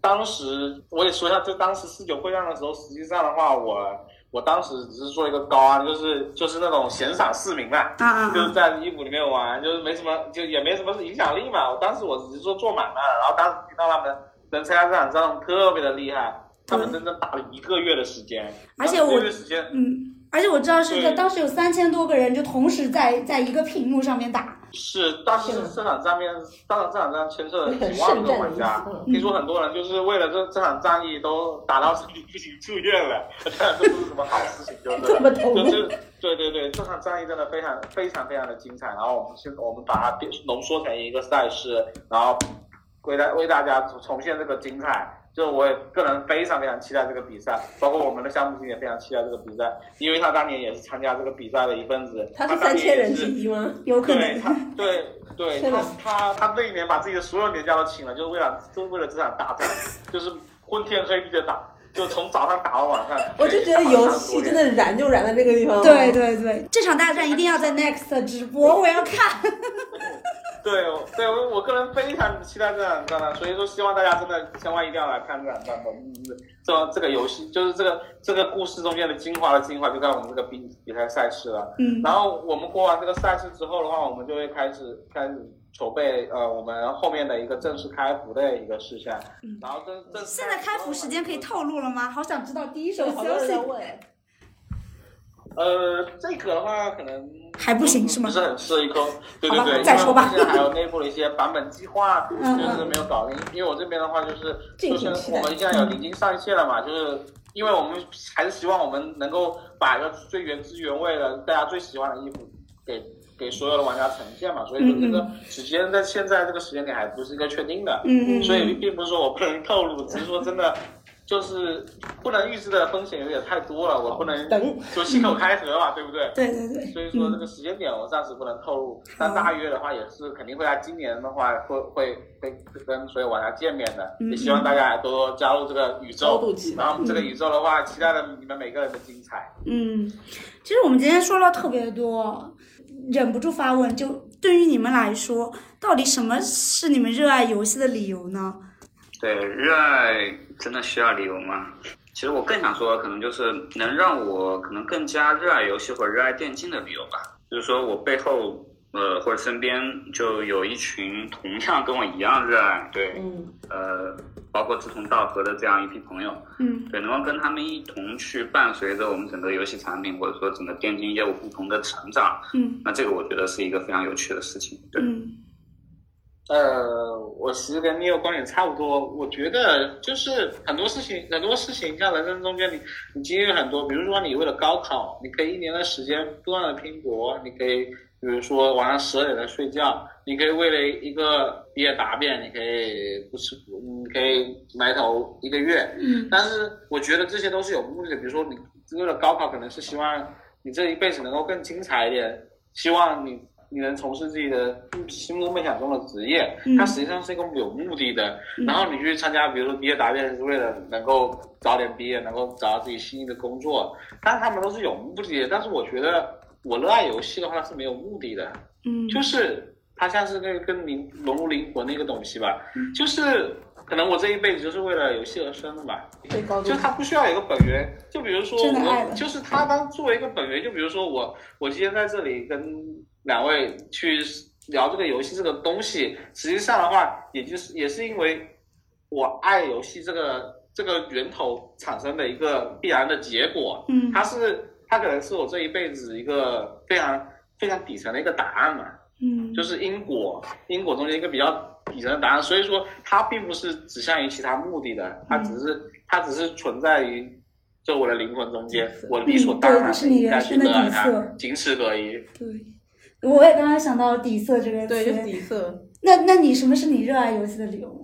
Speaker 11: 当时我也说一下，就当时四九会战的时候，实际上的话我。我当时只是做一个高安，就是就是那种闲散市民嘛，就是在衣服里面玩，就是没什么，就也没什么影响力嘛。我当时我只是说做买卖，然后当时听到他们能参加这场仗特别的厉害，他们整整打了一个月的时间，
Speaker 2: 而且我
Speaker 11: 一个月时间，
Speaker 2: 嗯，而且我知道是
Speaker 11: 对
Speaker 2: 当时有三千多个人就同时在在一个屏幕上面打。
Speaker 11: 是，当时这场战面，当然这场战牵涉了几万个玩家，听说很多人就是为了这这场战役都打到身体不行住院了，当然这不是什么好事情，就是就是对对对，这场战役真的非常非常非常的精彩，然后我们现我们把它变浓缩成一个赛事，然后为大为大家重现这个精彩。就我也个人非常非常期待这个比赛，包括我们的项目经理也非常期待这个比赛，因为他当年也是参加这个比赛的一份子。
Speaker 10: 他是
Speaker 11: 当年
Speaker 10: 三千人
Speaker 11: 也是
Speaker 10: 之一吗？
Speaker 2: 有可
Speaker 11: 对他，对对他他他那一年把自己的所有年假都请了，就是为了就是为了这场大战，就是昏天黑地的打，就从早上打到晚上。
Speaker 10: 我就觉得游戏真的燃就燃在这个地方。
Speaker 2: 对对对，这场大战一定要在 Next 直播，我要看。
Speaker 11: 对对，我我个人非常期待这场战斗，所以说希望大家真的千万一定要来看这场战斗。嗯这这个游戏就是这个这个故事中间的精华的精华，就在我们这个比比赛赛事了。
Speaker 2: 嗯
Speaker 11: 然后我们过完这个赛事之后的话，我们就会开始开始筹备呃我们后面的一个正式开服的一个事项。嗯然后正正
Speaker 2: 现在开服时间可以透露了吗？好想知道第一手
Speaker 10: 好
Speaker 2: 消息。
Speaker 11: 呃，这个的话可能
Speaker 2: 还不行是吗
Speaker 11: 不是很适合。对对对，
Speaker 2: 再说吧
Speaker 11: 现在还有内部的一些版本计划，
Speaker 2: 嗯
Speaker 11: 就是没有搞定。因为我这边的话就是，就是我们现在有已经上线了嘛，就是因为我们还是希望我们能够把一个最原汁原味的大家最喜欢的衣服给。给所有的玩家呈现嘛，所以说这个时间在现在这个时间点还不是一个确定的，
Speaker 2: 嗯嗯
Speaker 11: 所以并不是说我不能透露，只是说真的就是不能预知的风险有点太多了，我不能
Speaker 10: 等
Speaker 11: 就信口开河嘛，对不对？
Speaker 2: 对对对，
Speaker 11: 所以说这个时间点我暂时不能透露，但大约的话也是肯定会在今年的话会会会跟所有玩家见面的，
Speaker 2: 嗯
Speaker 11: 也希望大家多多加入这个宇宙然后这个宇宙的话，期待着你们每个人的精彩。
Speaker 2: 嗯，其实我们今天说了特别多，忍不住发问，就对于你们来说，到底什么是你们热爱游戏的理由呢？
Speaker 12: 对，热爱真的需要理由吗？其实我更想说，可能就是能让我可能更加热爱游戏或者热爱电竞的理由吧。就是说我背后呃或者身边就有一群同样跟我一样热爱，对，
Speaker 10: 嗯，
Speaker 12: 呃，包括志同道合的这样一批朋友，
Speaker 2: 嗯
Speaker 12: 对，能够跟他们一同去伴随着我们整个游戏产品或者说整个电竞业务不同的成长，
Speaker 2: 嗯
Speaker 12: 那这个我觉得是一个非常有趣的事情。对，
Speaker 2: 嗯
Speaker 11: 呃，我其实跟你有观点差不多。我觉得就是很多事情，很多事情，像人生中间你你经历了很多，比如说你为了高考，你可以一年的时间不断的拼搏，你可以比如说晚上十二点才睡觉，你可以为了一个毕业答辩，你可以不吃苦，你可以埋头一个月。
Speaker 2: 嗯
Speaker 11: 但是我觉得这些都是有目的的，比如说你为了高考，可能是希望你这一辈子能够更精彩一点，希望你你能从事自己的心中梦想中的职业，
Speaker 2: 嗯
Speaker 11: 它实际上是一个有目的的。
Speaker 2: 嗯
Speaker 11: 然后你去参加，比如说毕业答辩，是为了能够早点毕业，能够找到自己心仪的工作，但是他们都是有目的的。但是我觉得我热爱游戏的话是没有目的的，
Speaker 2: 嗯，
Speaker 11: 就是它像是那个跟灵融入灵魂的一个东西吧，就是可能我这一辈子就是为了游戏而生的吧。就它不需要有一个本源，就比如说我，就是它当作为一个本源，就比如说我，我今天在这里跟两位去聊这个游戏这个东西，实际上的话，也就是也是因为我爱游戏这个这个源头产生的一个必然的结果。
Speaker 2: 嗯，
Speaker 11: 它是它可能是我这一辈子一个非常非常底层的一个答案嘛。
Speaker 2: 嗯，
Speaker 11: 就是因果因果中间一个比较底层的答案，所以说它并不是指向于其他目的的，它只是它只是存在于就我的灵魂中间，我理所当然应该去热爱它，仅此而已。
Speaker 2: 对。我也刚刚想到底色这个词，
Speaker 10: 对，就是底色。
Speaker 2: 那那你什么是你热爱游戏的理由呢？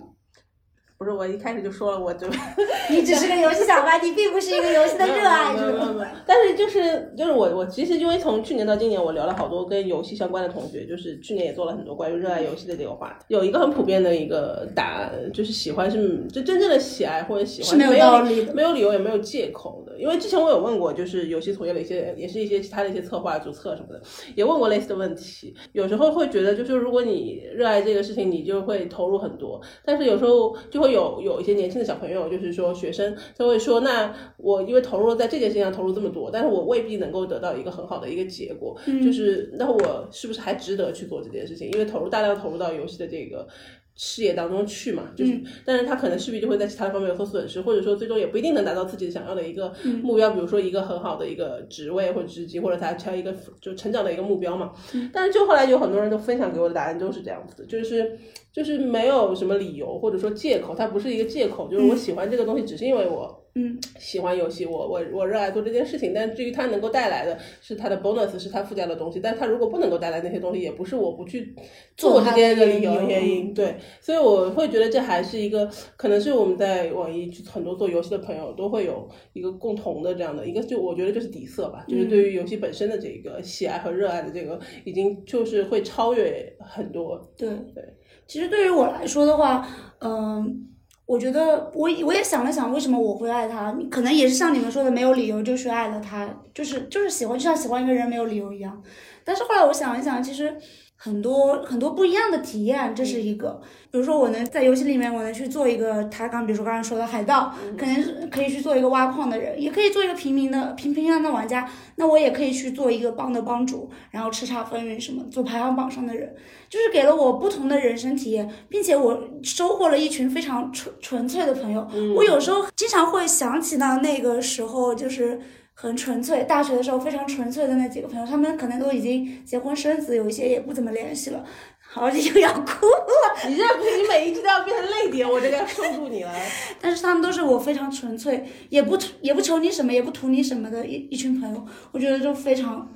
Speaker 10: 不是我一开始就说了，我就
Speaker 2: 你只是个游戏小白，你并不是一个游戏的热爱者。
Speaker 10: 但是就是就是我我其实因为从去年到今年，我聊了好多跟游戏相关的同学，就是去年也做了很多关于热爱游戏的这个话题。有一个很普遍的一个答案，就是喜欢是就真正的喜爱或者喜欢
Speaker 2: 是没有道理
Speaker 10: 没有理由也没有借口的。因为之前我有问过，就是游戏从业的一些也是一些其他的一些策划、主策什么的，也问过类似的问题。有时候会觉得，就是如果你热爱这个事情，你就会投入很多，但是有时候就会。有有一些年轻的小朋友，就是说学生，他会说，那我因为投入在这件事情上投入这么多，但是我未必能够得到一个很好的一个结果，就是那我是不是还值得去做这件事情？因为投入大量投入到游戏的这个。事业当中去嘛，就是，但是他可能势必就会在其他的方面有所损失，或者说最终也不一定能达到自己想要的一个目标，比如说一个很好的一个职位或者职级，或者他挑一个就成长的一个目标嘛。但是就后来有很多人都分享给我的答案都是这样子，就是就是没有什么理由或者说借口，它不是一个借口，就是我喜欢这个东西只是因为我。
Speaker 2: 嗯，
Speaker 10: 喜欢游戏，我我我热爱做这件事情，但至于它能够带来的是它的 bonus，是它附加的东西，但它如果不能够带来那些东西，也不是我不去做这件的理由原因。对，所以我会觉得这还是一个，可能是我们在网易很多做游戏的朋友都会有一个共同的这样的一个，就我觉得就是底色吧，就是对于游戏本身的这个喜爱和热爱的这个，已经就是会超越很多。
Speaker 2: 对
Speaker 10: 对，
Speaker 2: 其实对于我来说的话，嗯。我觉得我我也想了想，为什么我会爱他？可能也是像你们说的，没有理由就是爱了他，就是就是喜欢，就像喜欢一个人没有理由一样。但是后来我想一想，其实。很多很多不一样的体验，这是一个。比如说，我能在游戏里面，我能去做一个他刚，比如说刚才说的海盗，可能是可以去做一个挖矿的人，也可以做一个平民的平平安的玩家。那我也可以去做一个帮的帮主，然后叱咤风云什么，做排行榜上的人，就是给了我不同的人生体验，并且我收获了一群非常纯纯粹的朋友。我有时候经常会想起到那个时候，就是。很纯粹，大学的时候非常纯粹的那几个朋友，他们可能都已经结婚生子，有一些也不怎么联系了，好像又要哭了。
Speaker 10: 你这你每一句都要变成泪点，我这个要收住你了。
Speaker 2: 但是他们都是我非常纯粹，也不也不求你什么，也不图你什么的一一群朋友，我觉得就非常。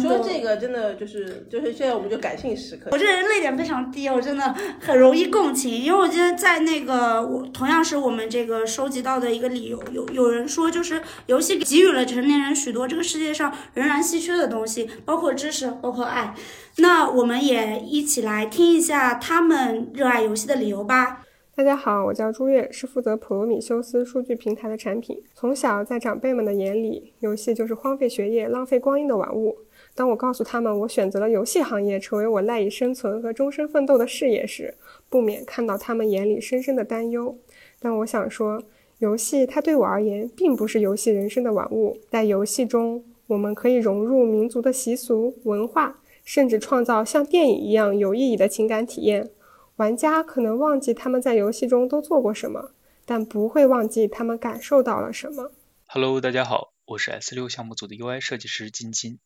Speaker 10: 说这个真的就是就是现在我们就感性时刻。
Speaker 2: 我这人泪点非常低，我真的很容易共情，因为我觉得在那个我同样是我们这个收集到的一个理由，有有人说就是游戏给予了成年人许多这个世界上仍然稀缺的东西，包括知识，包括爱。那我们也一起来听一下他们热爱游戏的理由吧。
Speaker 3: 大家好，我叫朱月，是负责普罗米修斯数据平台的产品。从小在长辈们的眼里，游戏就是荒废学业、浪费光阴的玩物。当我告诉他们我选择了游戏行业成为我赖以生存和终身奋斗的事业时，不免看到他们眼里深深的担忧。但我想说，游戏它对我而言并不是游戏人生的玩物。在游戏中，我们可以融入民族的习俗文化，甚至创造像电影一样有意义的情感体验。玩家可能忘记他们在游戏中都做过什么，但不会忘记他们感受到了什么。
Speaker 7: Hello，大家好，我是 S 六项目组的 UI 设计师金金。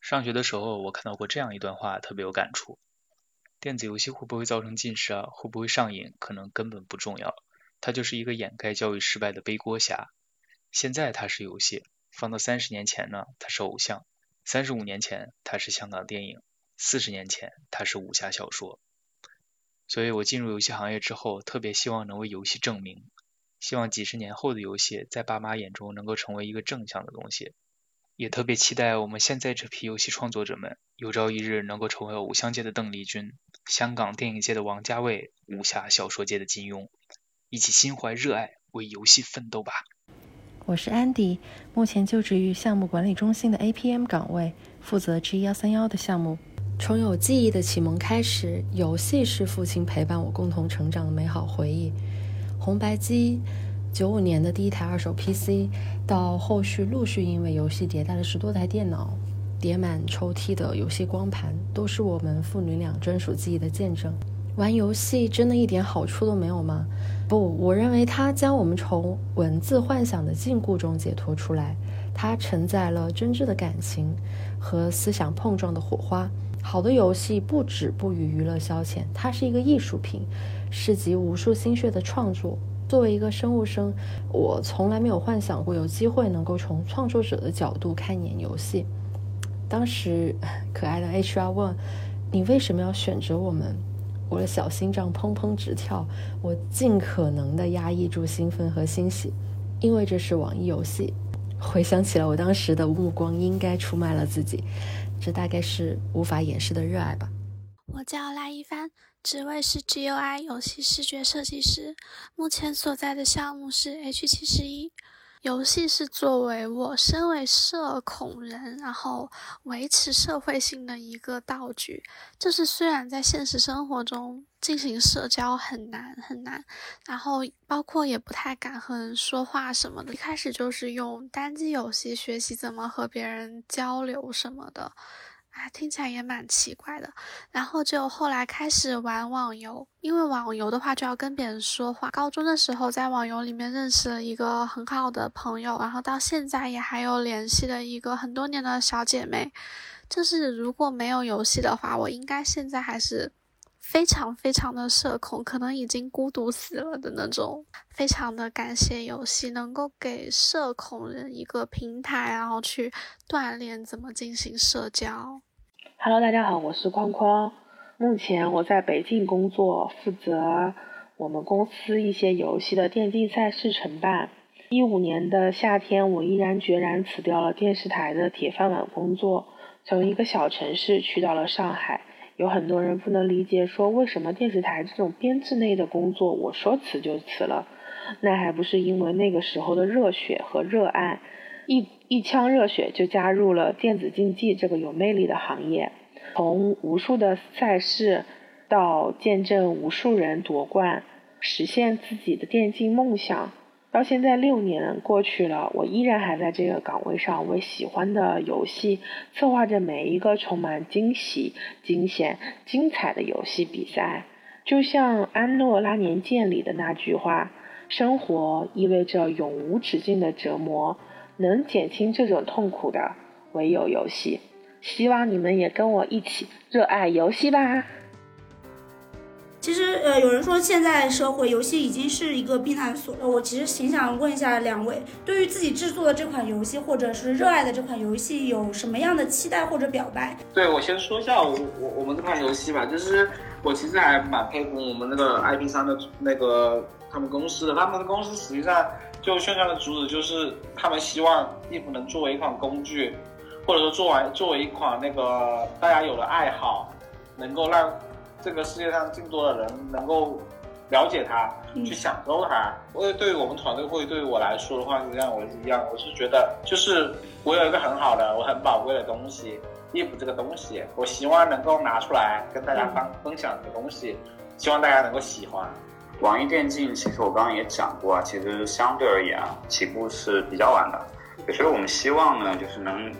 Speaker 7: 上学的时候，我看到过这样一段话，特别有感触：电子游戏会不会造成近视啊？会不会上瘾？可能根本不重要，它就是一个掩盖教育失败的背锅侠。现在它是游戏，放到三十年前呢，它是偶像；三十五年前，它是香港电影；四十年前，它是武侠小说。所以我进入游戏行业之后，特别希望能为游戏证明，希望几十年后的游戏在爸妈眼中能够成为一个正向的东西，也特别期待我们现在这批游戏创作者们有朝一日能够成为偶像界的邓丽君、香港电影界的王家卫、武侠小说界的金庸，一起心怀热爱为游戏奋斗吧。
Speaker 13: 我是 Andy，目前就职于项目管理中心的 APM 岗位，负责 G 幺三幺的项目。
Speaker 5: 从有记忆的启蒙开始，游戏是父亲陪伴我共同成长的美好回忆。红白机，九五年的第一台二手 PC，到后续陆续因为游戏迭代了十多台电脑，叠满抽屉的游戏光盘，都是我们父女俩专属记忆的见证。玩游戏真的一点好处都没有吗？不，我认为它将我们从文字幻想的禁锢中解脱出来，它承载了真挚的感情和思想碰撞的火花。好的游戏不止不于娱乐消遣，它是一个艺术品，是集无数心血的创作。作为一个生物生，我从来没有幻想过有机会能够从创作者的角度看一眼游戏。当时，可爱的 HR 问：“你为什么要选择我们？”我的小心脏砰砰直跳，我尽可能的压抑住兴奋和欣喜，因为这是网易游戏。回想起来，我当时的目光应该出卖了自己，这大概是无法掩饰的热爱吧。
Speaker 14: 我叫赖一帆，职位是 GUI 游戏视觉设计师，目前所在的项目是 H 七十一。游戏是作为我身为社恐人，然后维持社会性的一个道具。就是虽然在现实生活中进行社交很难很难，然后包括也不太敢和人说话什么的。一开始就是用单机游戏学习怎么和别人交流什么的。听起来也蛮奇怪的，然后就后来开始玩网游，因为网游的话就要跟别人说话。高中的时候在网游里面认识了一个很好的朋友，然后到现在也还有联系的一个很多年的小姐妹。就是如果没有游戏的话，我应该现在还是。非常非常的社恐，可能已经孤独死了的那种。非常的感谢游戏能够给社恐人一个平台，然后去锻炼怎么进行社交。
Speaker 15: Hello，大家好，我是框框。目前我在北京工作，负责我们公司一些游戏的电竞赛事承办。一五年的夏天，我毅然决然辞掉了电视台的铁饭碗工作，从一个小城市去到了上海。有很多人不能理解，说为什么电视台这种编制内的工作，我说辞就辞了，那还不是因为那个时候的热血和热爱，一一腔热血就加入了电子竞技这个有魅力的行业，从无数的赛事到见证无数人夺冠，实现自己的电竞梦想。到现在六年过去了，我依然还在这个岗位上，为喜欢的游戏策划着每一个充满惊喜、惊险、精彩的游戏比赛。就像安诺拉年鉴里的那句话：“生活意味着永无止境的折磨，能减轻这种痛苦的唯有游戏。”希望你们也跟我一起热爱游戏吧。
Speaker 2: 其实，呃，有人说现在社会游戏已经是一个避难所了。我其实挺想问一下两位，对于自己制作的这款游戏，或者是热爱的这款游戏，有什么样的期待或者表白？
Speaker 11: 对我先说一下我我我们这款游戏吧，就是我其实还蛮佩服我们那个 IP 商的那个他们公司的，他们的公司实际上就宣传的主旨就是他们希望衣服能作为一款工具，或者说作为作为一款那个大家有的爱好，能够让。这个世界上更多的人能够了解它，去享受它。因为对于我们团队或者对于我来说的话，是这样，我是一样，我是觉得就是我有一个很好的、我很宝贵的东西，衣服这个东西，我希望能够拿出来跟大家分分享这个东西，希望大家能够喜欢。
Speaker 12: 网易电竞其实我刚刚也讲过啊，其实相对而言啊，起步是比较晚的，所以我们希望呢，就是能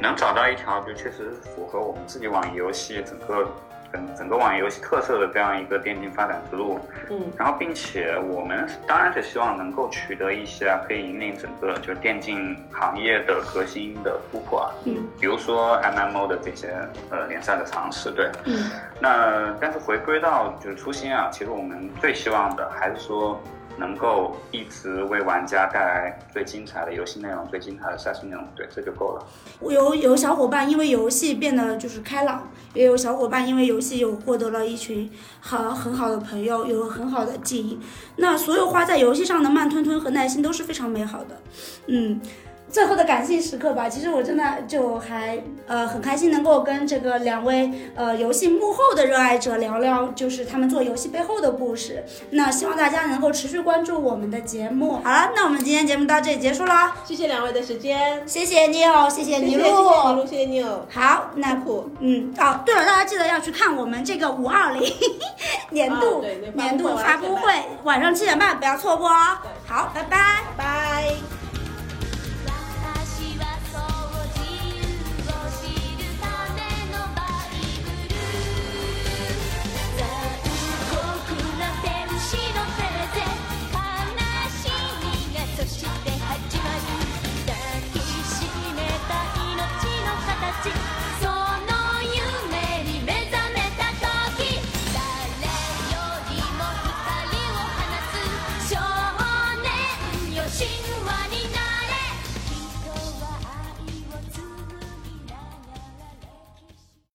Speaker 12: 能找到一条就确实符合我们自己网易游戏整个。整整个网游戏特色的这样一个电竞发展之路，嗯，然后并且我们当然是希望能够取得一些可以引领整个就是电竞行业的核心的突破啊，嗯，比如说 MMO 的这些呃联赛的尝试，对，嗯，那但是回归到就是初心啊，其实我们最希望的还是说。能够一直为玩家带来最精彩的游戏内容、最精彩的赛事内容，对，这就够了。
Speaker 2: 有有小伙伴因为游戏变得就是开朗，也有小伙伴因为游戏有获得了一群好很好的朋友，有很好的记忆。那所有花在游戏上的慢吞吞和耐心都是非常美好的。嗯，最后的感性时刻吧。其实我真的就还呃很开心能够跟这个两位呃游戏幕后的热爱者聊聊，就是他们做游戏背后的故事。那希望大家能够持续关注我们的节目。好了，那我们今天节目到这里结束了，
Speaker 10: 谢谢两位的时间，
Speaker 2: 谢谢 Neil，谢谢
Speaker 10: 尼
Speaker 2: 露，
Speaker 10: 谢谢尼露，谢谢 Neil。
Speaker 2: 好，那嗯哦，对了，大家记得要去看我们这个五二零 年度、
Speaker 10: 对
Speaker 2: 年度发布会，晚上七点半不要错过哦。好，拜拜，
Speaker 10: 拜。